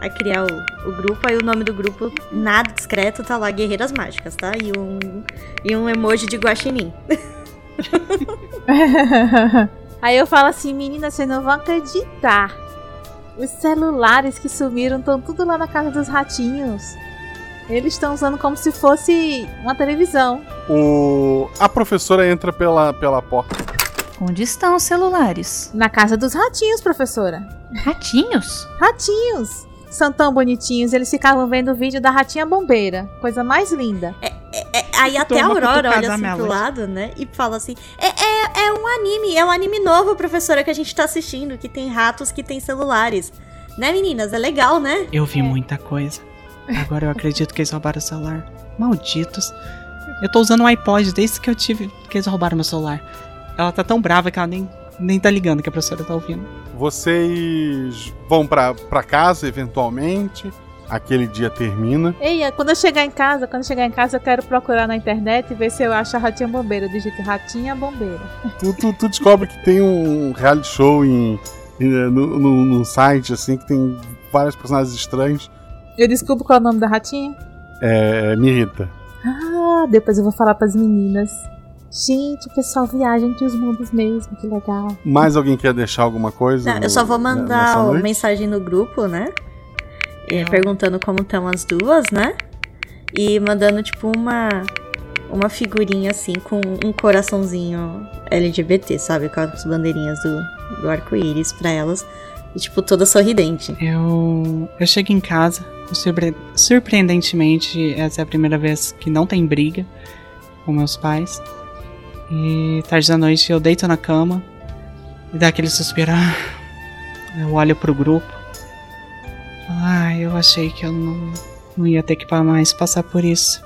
Speaker 4: a criar o, o grupo. Aí o nome do grupo, nada discreto, tá lá Guerreiras Mágicas, tá? E um, e um emoji de guaxinim.
Speaker 6: Aí eu falo assim, meninas, vocês não vão acreditar. Os celulares que sumiram estão tudo lá na casa dos ratinhos. Eles estão usando como se fosse uma televisão.
Speaker 1: O, a professora entra pela, pela porta.
Speaker 9: Onde estão os celulares?
Speaker 6: Na casa dos ratinhos, professora.
Speaker 9: Ratinhos?
Speaker 6: Ratinhos! São tão bonitinhos, eles ficavam vendo o vídeo da ratinha bombeira. Coisa mais linda.
Speaker 4: É, aí até a Aurora olha assim pro lado, né? E fala assim: é, é, é um anime, é um anime novo, professora, que a gente tá assistindo, que tem ratos que tem celulares. Né, meninas? É legal, né?
Speaker 7: Eu vi muita coisa. Agora eu acredito que eles roubaram o celular. Malditos. Eu tô usando um iPod desde que eu tive. que eles roubaram meu celular. Ela tá tão brava que ela nem, nem tá ligando que a professora tá ouvindo.
Speaker 1: Vocês vão pra, pra casa eventualmente. Aquele dia termina.
Speaker 6: Ei, quando eu chegar em casa, quando eu chegar em casa, eu quero procurar na internet e ver se eu acho a ratinha bombeira. Eu digito ratinha bombeira.
Speaker 1: Tu, tu, tu descobre que tem um reality show em, em- no, no, no site, assim, que tem vários personagens estranhos.
Speaker 6: Eu descubro qual é o nome da ratinha?
Speaker 1: É, me irrita.
Speaker 6: Ah, depois eu vou falar pras meninas. Gente, o pessoal viaja entre os mundos mesmo, que legal.
Speaker 1: Mais alguém quer deixar alguma coisa?
Speaker 4: Não,
Speaker 1: no-
Speaker 4: eu só vou mandar uma mensagem no grupo, né? E perguntando como estão as duas, né? E mandando, tipo, uma. Uma figurinha assim com um coraçãozinho LGBT, sabe? Com as bandeirinhas do, do arco-íris pra elas. E, tipo, toda sorridente.
Speaker 7: Eu. Eu chego em casa. surpre- surpreendentemente, essa é a primeira vez que não tem briga com meus pais. E tarde da noite eu deito na cama e dá aquele suspiro. ah, Eu olho pro grupo. Ah, eu achei que eu não, não ia ter que mais passar por isso.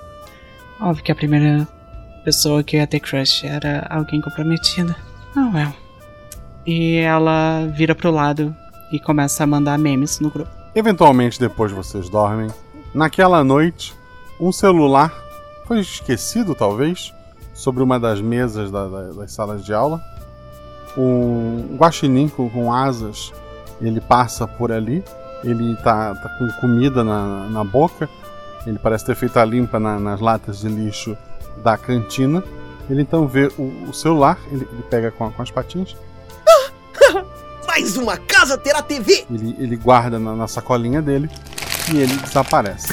Speaker 7: Óbvio que a primeira pessoa que eu ia ter crush era alguém comprometida. Ah, well. E ela vira pro lado e começa a mandar memes no grupo.
Speaker 1: Eventualmente, depois vocês dormem. Naquela noite, um celular foi esquecido, talvez, sobre uma das mesas da- da- das salas de aula. Um guaxinim com, com asas, ele passa por ali. Ele tá, tá com comida na, na boca. Ele parece ter feito a limpa na- nas latas de lixo da cantina. Ele então vê o, o celular, ele, ele pega com, com as patinhas,
Speaker 10: Mais uma casa terá TV!
Speaker 1: ele, ele guarda na, na sacolinha dele e ele desaparece.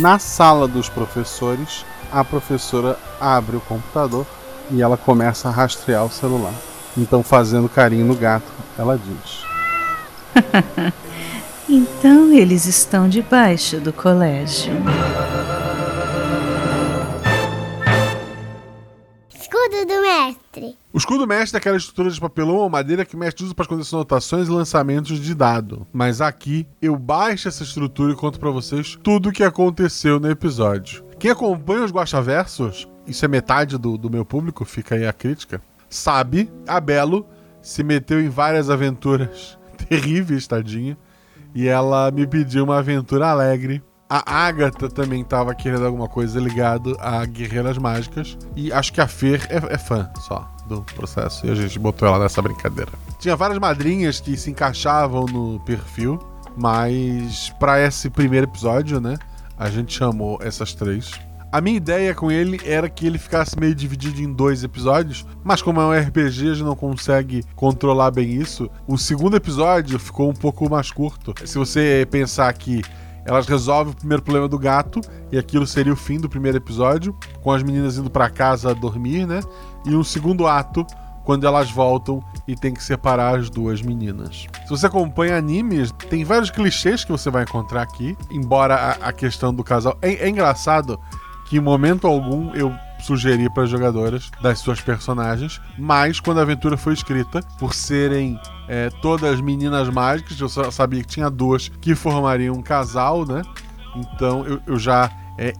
Speaker 1: Na sala dos professores, a professora abre o computador e ela começa a rastrear o celular. Então, fazendo carinho no gato, ela diz:
Speaker 9: Então eles estão debaixo do colégio.
Speaker 14: Escudo do mestre.
Speaker 1: O escudo mestre é aquela estrutura de papelão ou madeira que o mestre usa para esconder suas anotações e lançamentos de dado. Mas aqui eu baixo essa estrutura e conto para vocês tudo o que aconteceu no episódio. Quem acompanha os Guaxaversos, isso é metade do, do meu público, fica aí a crítica, sabe, a Belo se meteu em várias aventuras terríveis, tadinha, e ela me pediu uma aventura alegre. A Agatha também estava querendo alguma coisa ligado a Guerreiras Mágicas. E acho que a Fer é, é fã só do processo. E a gente botou ela nessa brincadeira. Tinha várias madrinhas que se encaixavam no perfil. Mas para esse primeiro episódio, né? A gente chamou essas três. A minha ideia com ele era que ele ficasse meio dividido em dois episódios, mas como é um RPG, a gente não consegue controlar bem isso. O segundo episódio ficou um pouco mais curto. Se você pensar que elas resolvem o primeiro problema do gato, e aquilo seria o fim do primeiro episódio, com as meninas indo para casa dormir, né? E um segundo ato, quando elas voltam e tem que separar as duas meninas. Se você acompanha animes, tem vários clichês que você vai encontrar aqui, embora a, a questão do casal. É, é engraçado que em momento algum eu sugeri para as jogadoras das suas personagens, mas quando a aventura foi escrita, por serem é, todas meninas mágicas, eu só sabia que tinha duas que formariam um casal, né? Então eu, eu já. É,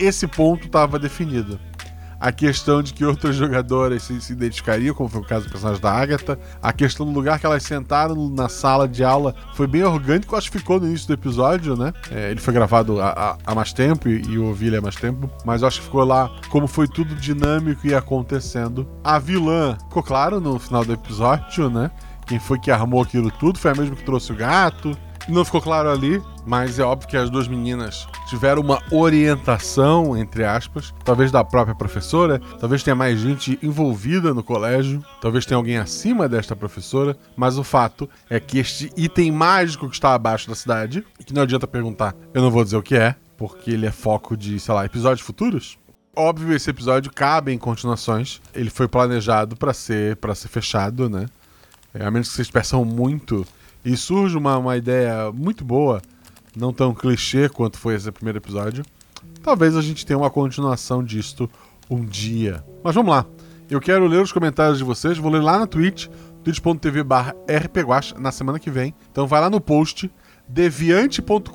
Speaker 1: esse ponto estava definido a questão de que outras jogadoras se, se identificariam, como foi o caso do personagem da Agatha, a questão do lugar que elas sentaram na sala de aula foi bem orgânico, acho que ficou no início do episódio, né? É, ele foi gravado há, mais tempo e, e eu ouvi ele há mais tempo, mas acho que ficou lá como foi tudo dinâmico e acontecendo. A vilã ficou claro no final do episódio, né? Quem foi que armou aquilo tudo? Foi a mesma que trouxe o gato. Não ficou claro ali, mas é óbvio que as duas meninas tiveram uma orientação, entre aspas, talvez da própria professora, talvez tenha mais gente envolvida no colégio, talvez tenha alguém acima desta professora, mas o fato é que este item mágico que está abaixo da cidade, e que não adianta perguntar, eu não vou dizer o que é, porque ele é foco de, sei lá, episódios futuros. Óbvio, esse episódio cabe em continuações. Ele foi planejado para ser para ser fechado, né? É, a menos que vocês peçam muito e surge uma, uma ideia muito boa, não tão clichê quanto foi esse primeiro episódio. Talvez a gente tenha uma continuação disto um dia. Mas vamos lá. Eu quero ler os comentários de vocês. Vou ler lá na Twitch, twitch.tv barra na semana que vem. Então vai lá no post deviante.com.br,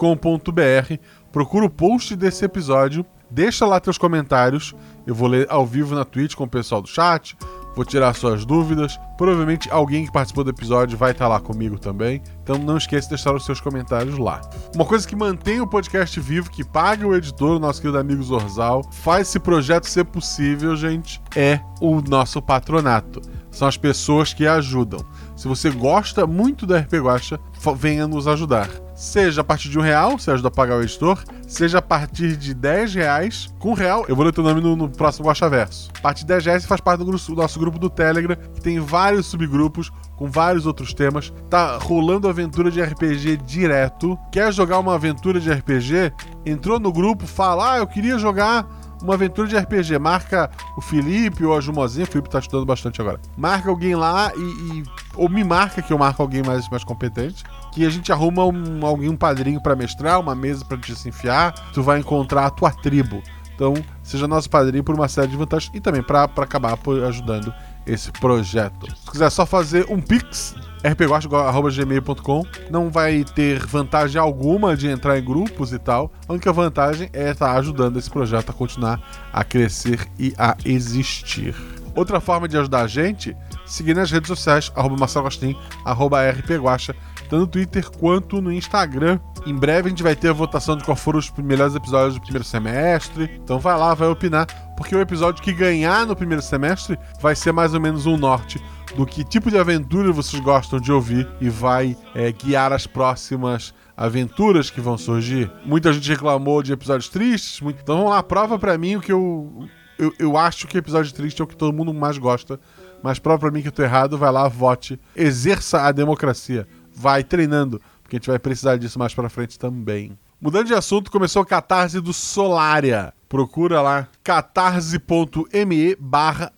Speaker 1: procura o post desse episódio, deixa lá teus comentários. Eu vou ler ao vivo na Twitch com o pessoal do chat, vou tirar suas dúvidas. Provavelmente alguém que participou do episódio vai estar lá comigo também. Então não esqueça de deixar os seus comentários lá. Uma coisa que mantém o podcast vivo, que paga o editor, o nosso querido amigo Zorzal, faz esse projeto ser possível, gente, é o nosso patronato. São as pessoas que ajudam. Se você gosta muito da RP Guacha, venha nos ajudar. Seja a partir de um real, você ajuda a pagar o editor, seja a partir de 10 reais. Com real, eu vou ler teu nome no, no próximo Guachaverso. A partir de 10 reais você faz parte do, do nosso grupo do Telegram, que tem vários subgrupos com vários outros temas. Tá rolando aventura de RPG direto. Quer jogar uma aventura de RPG? Entrou no grupo, fala: Ah, eu queria jogar uma aventura de RPG. Marca o Felipe ou a Jumozinha, o Felipe tá estudando bastante agora. Marca alguém lá e, e, Ou me marca que eu marco alguém mais, mais competente. Que a gente arruma um, alguém, um padrinho para mestrar, uma mesa para te se enfiar. Tu vai encontrar a tua tribo. Então, seja nosso padrinho por uma série de vantagens e também para acabar ajudando esse projeto. Se quiser só fazer um pix, rpgosto.gmail.com não vai ter vantagem alguma de entrar em grupos e tal. A única vantagem é estar ajudando esse projeto a continuar a crescer e a existir. Outra forma de ajudar a gente, seguir nas redes sociais, arroba Marcelo arroba rpguacha, tanto no Twitter quanto no Instagram. Em breve a gente vai ter a votação de qual foram os melhores episódios do primeiro semestre. Então vai lá, vai opinar, porque o episódio que ganhar no primeiro semestre vai ser mais ou menos um norte do que tipo de aventura vocês gostam de ouvir e vai é, guiar as próximas aventuras que vão surgir. Muita gente reclamou de episódios tristes, muito... então vamos lá, prova para mim o que eu, eu eu acho que episódio triste é o que todo mundo mais gosta, mas prova pra mim que eu tô errado, vai lá, vote, exerça a democracia, vai treinando, porque a gente vai precisar disso mais pra frente também. Mudando de assunto, começou a catarse do Solaria. Procura lá catarse.me barra.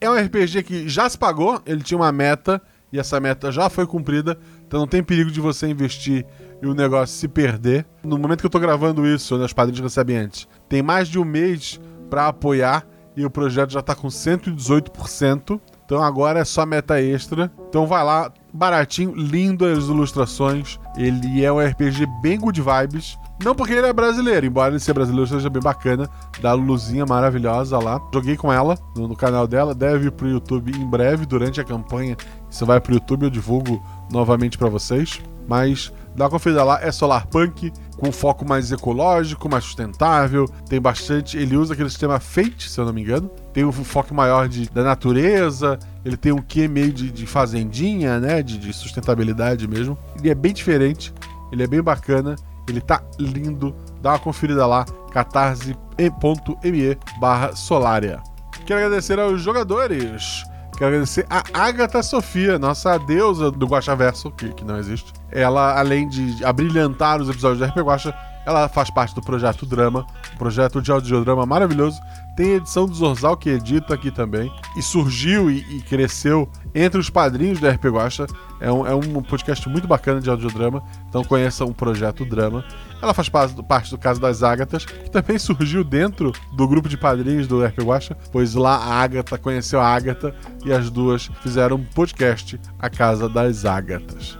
Speaker 1: É um RPG que já se pagou, ele tinha uma meta e essa meta já foi cumprida, então não tem perigo de você investir e o negócio se perder. No momento que eu tô gravando isso, né, os padrinhos recebem antes, tem mais de um mês para apoiar e o projeto já tá com 118%. Então agora é só meta extra. Então vai lá, baratinho, lindo as ilustrações. Ele é um RPG bem good vibes. Não porque ele é brasileiro, embora ele seja brasileiro seja bem bacana, da Luzinha maravilhosa lá. Joguei com ela no, canal dela, deve ir pro YouTube em breve, durante a campanha. Isso vai pro YouTube, eu divulgo novamente para vocês. Mas Dá uma conferida lá, é Solar Punk, com foco mais ecológico, mais sustentável. Tem bastante. Ele usa aquele sistema Fate, se eu não me engano. Tem um foco maior de, da natureza. Ele tem um quê meio de, de fazendinha, né? De, de sustentabilidade mesmo. Ele é bem diferente. Ele é bem bacana. Ele tá lindo. Dá uma conferida lá. catarse.me barra Solaria. Quero agradecer aos jogadores. Quero agradecer a Agatha Sofia, nossa deusa do Guaxaverso, que, que não existe. Ela, além de abrilhantar os episódios da RP Guaxa, ela faz parte do projeto Drama, um projeto de audiodrama maravilhoso. Tem a edição do Zorzal que edita aqui também. E surgiu e, e cresceu entre os padrinhos da RP Guacha. É um, é um podcast muito bacana de audiodrama. Então conheça o projeto Drama. Ela faz parte do, parte do caso das Ágatas, que também surgiu dentro do grupo de padrinhos do RP Guacha, pois lá a Ágata conheceu a Ágata e as duas fizeram um podcast, A Casa das Ágatas.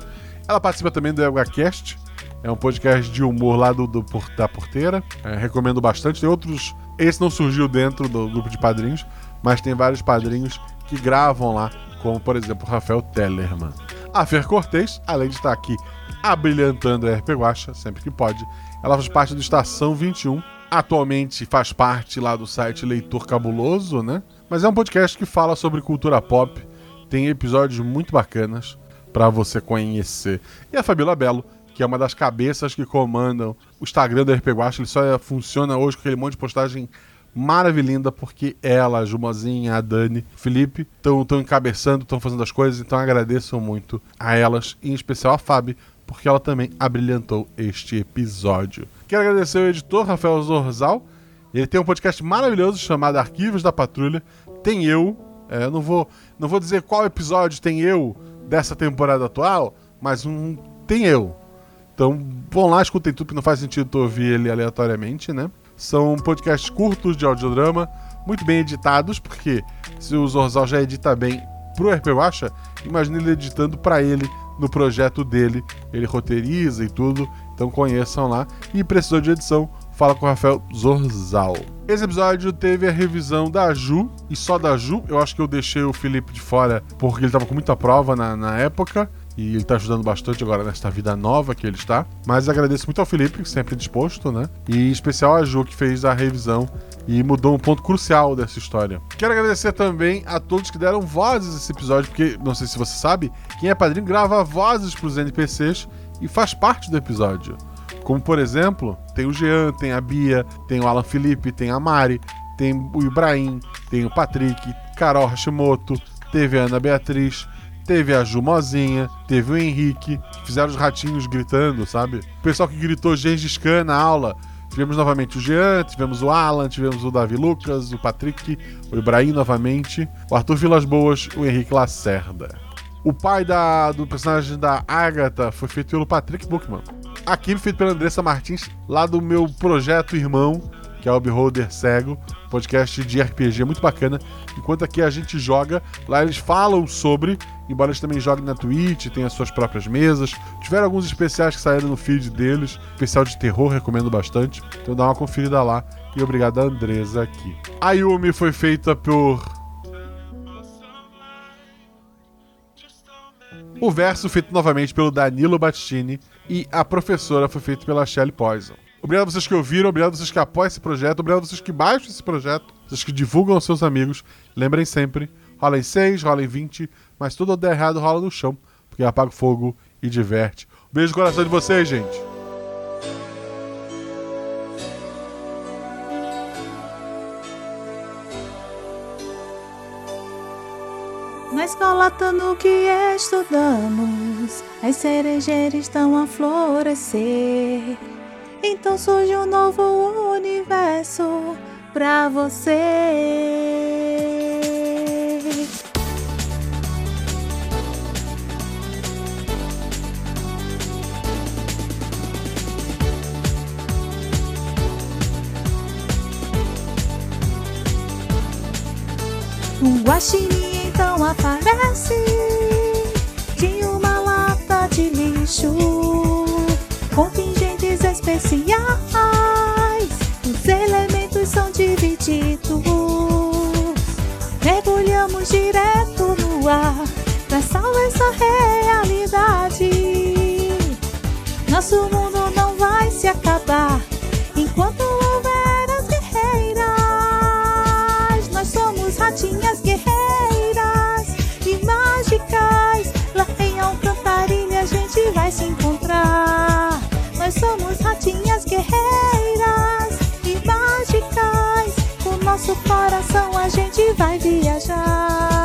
Speaker 1: Ela participa também do ElgaCast, é um podcast de humor lá do, do da porteira. É, recomendo bastante. Tem outros. Esse não surgiu dentro do grupo de padrinhos, mas tem vários padrinhos que gravam lá, como por exemplo Rafael Tellerman. A Fer Cortez, além de estar aqui abrilhantando a RP Guacha, sempre que pode, ela faz parte do Estação 21. Atualmente faz parte lá do site Leitor Cabuloso, né? Mas é um podcast que fala sobre cultura pop. Tem episódios muito bacanas para você conhecer. E a Fabiola Belo, que é uma das cabeças que comandam o Instagram do RP Guacha. Ele só funciona hoje com aquele monte de postagem maravilhosa, porque ela, a Jumozinha, a Dani, Felipe estão encabeçando, estão fazendo as coisas, então agradeço muito a elas, em especial a Fábio, porque ela também abrilhantou este episódio. Quero agradecer ao editor Rafael Zorzal. Ele tem um podcast maravilhoso chamado Arquivos da Patrulha. Tem eu, é, não vou, não vou dizer qual episódio tem eu dessa temporada atual, mas um tem eu. Então vão lá, escutem tudo, que não faz sentido tu ouvir ele aleatoriamente, né? São podcasts curtos de audiodrama, muito bem editados, porque se o Zorzal já edita bem pro RP Watcha, imagine ele editando para ele no projeto dele. Ele roteiriza e tudo, então conheçam lá. E precisou de edição, fala com o Rafael Zorzal. Esse episódio teve a revisão da Ju, e só da Ju. Eu acho que eu deixei o Felipe de fora porque ele tava com muita prova na, na época e ele está ajudando bastante agora nesta vida nova que ele está. Mas agradeço muito ao Felipe, sempre disposto, né? E em especial a Ju, que fez a revisão e mudou um ponto crucial dessa história. Quero agradecer também a todos que deram vozes nesse episódio, porque não sei se você sabe, quem é padrinho grava vozes para os NPCs e faz parte do episódio. Como por exemplo, tem o Jean, tem a Bia, tem o Alan Felipe, tem a Mari, tem o Ibrahim, tem o Patrick, Carol Hashimoto, teve a Ana Beatriz, Teve a Jumozinha, teve o Henrique, fizeram os ratinhos gritando, sabe? O pessoal que gritou Gengis Khan na aula. Tivemos novamente o Jean, tivemos o Alan, tivemos o Davi Lucas, o Patrick, o Ibrahim novamente, o Arthur Vilas Boas, o Henrique Lacerda. O pai da, do personagem da Agatha foi feito pelo Patrick Bookman. Aqui feito pela Andressa Martins, lá do meu projeto Irmão, que é o Beholder Cego, podcast de RPG muito bacana. Enquanto aqui a gente joga, lá eles falam sobre, embora eles também joguem na Twitch, tem as suas próprias mesas. Tiveram alguns especiais que saíram no feed deles, especial de terror, recomendo bastante. Então dá uma conferida lá. E obrigado a Andresa aqui. A Yumi foi feita por O verso feito novamente pelo Danilo Battini e a professora foi feita pela Shelley Poison. Obrigado a vocês que ouviram, obrigado a vocês que apoiam esse projeto, obrigado a vocês que baixam esse projeto, vocês que divulgam aos seus amigos. Lembrem sempre, rola em 6, rola em 20, mas tudo der errado rola no chão, porque apaga o fogo e diverte. Um beijo no coração de vocês, gente.
Speaker 6: Na escola que estudamos, as cerejeiras estão a florescer. Então surge um novo universo pra você. Um guaxinim então aparece de uma lata de lixo com
Speaker 15: no ar pra salvar essa realidade. Nosso mundo não vai se acabar enquanto houver as guerreiras. Nós somos ratinhas guerreiras e mágicas. Lá em Alcantarilha a gente vai se encontrar. Nós somos ratinhas guerreiras e mágicas. Com nosso coração a gente vai viajar.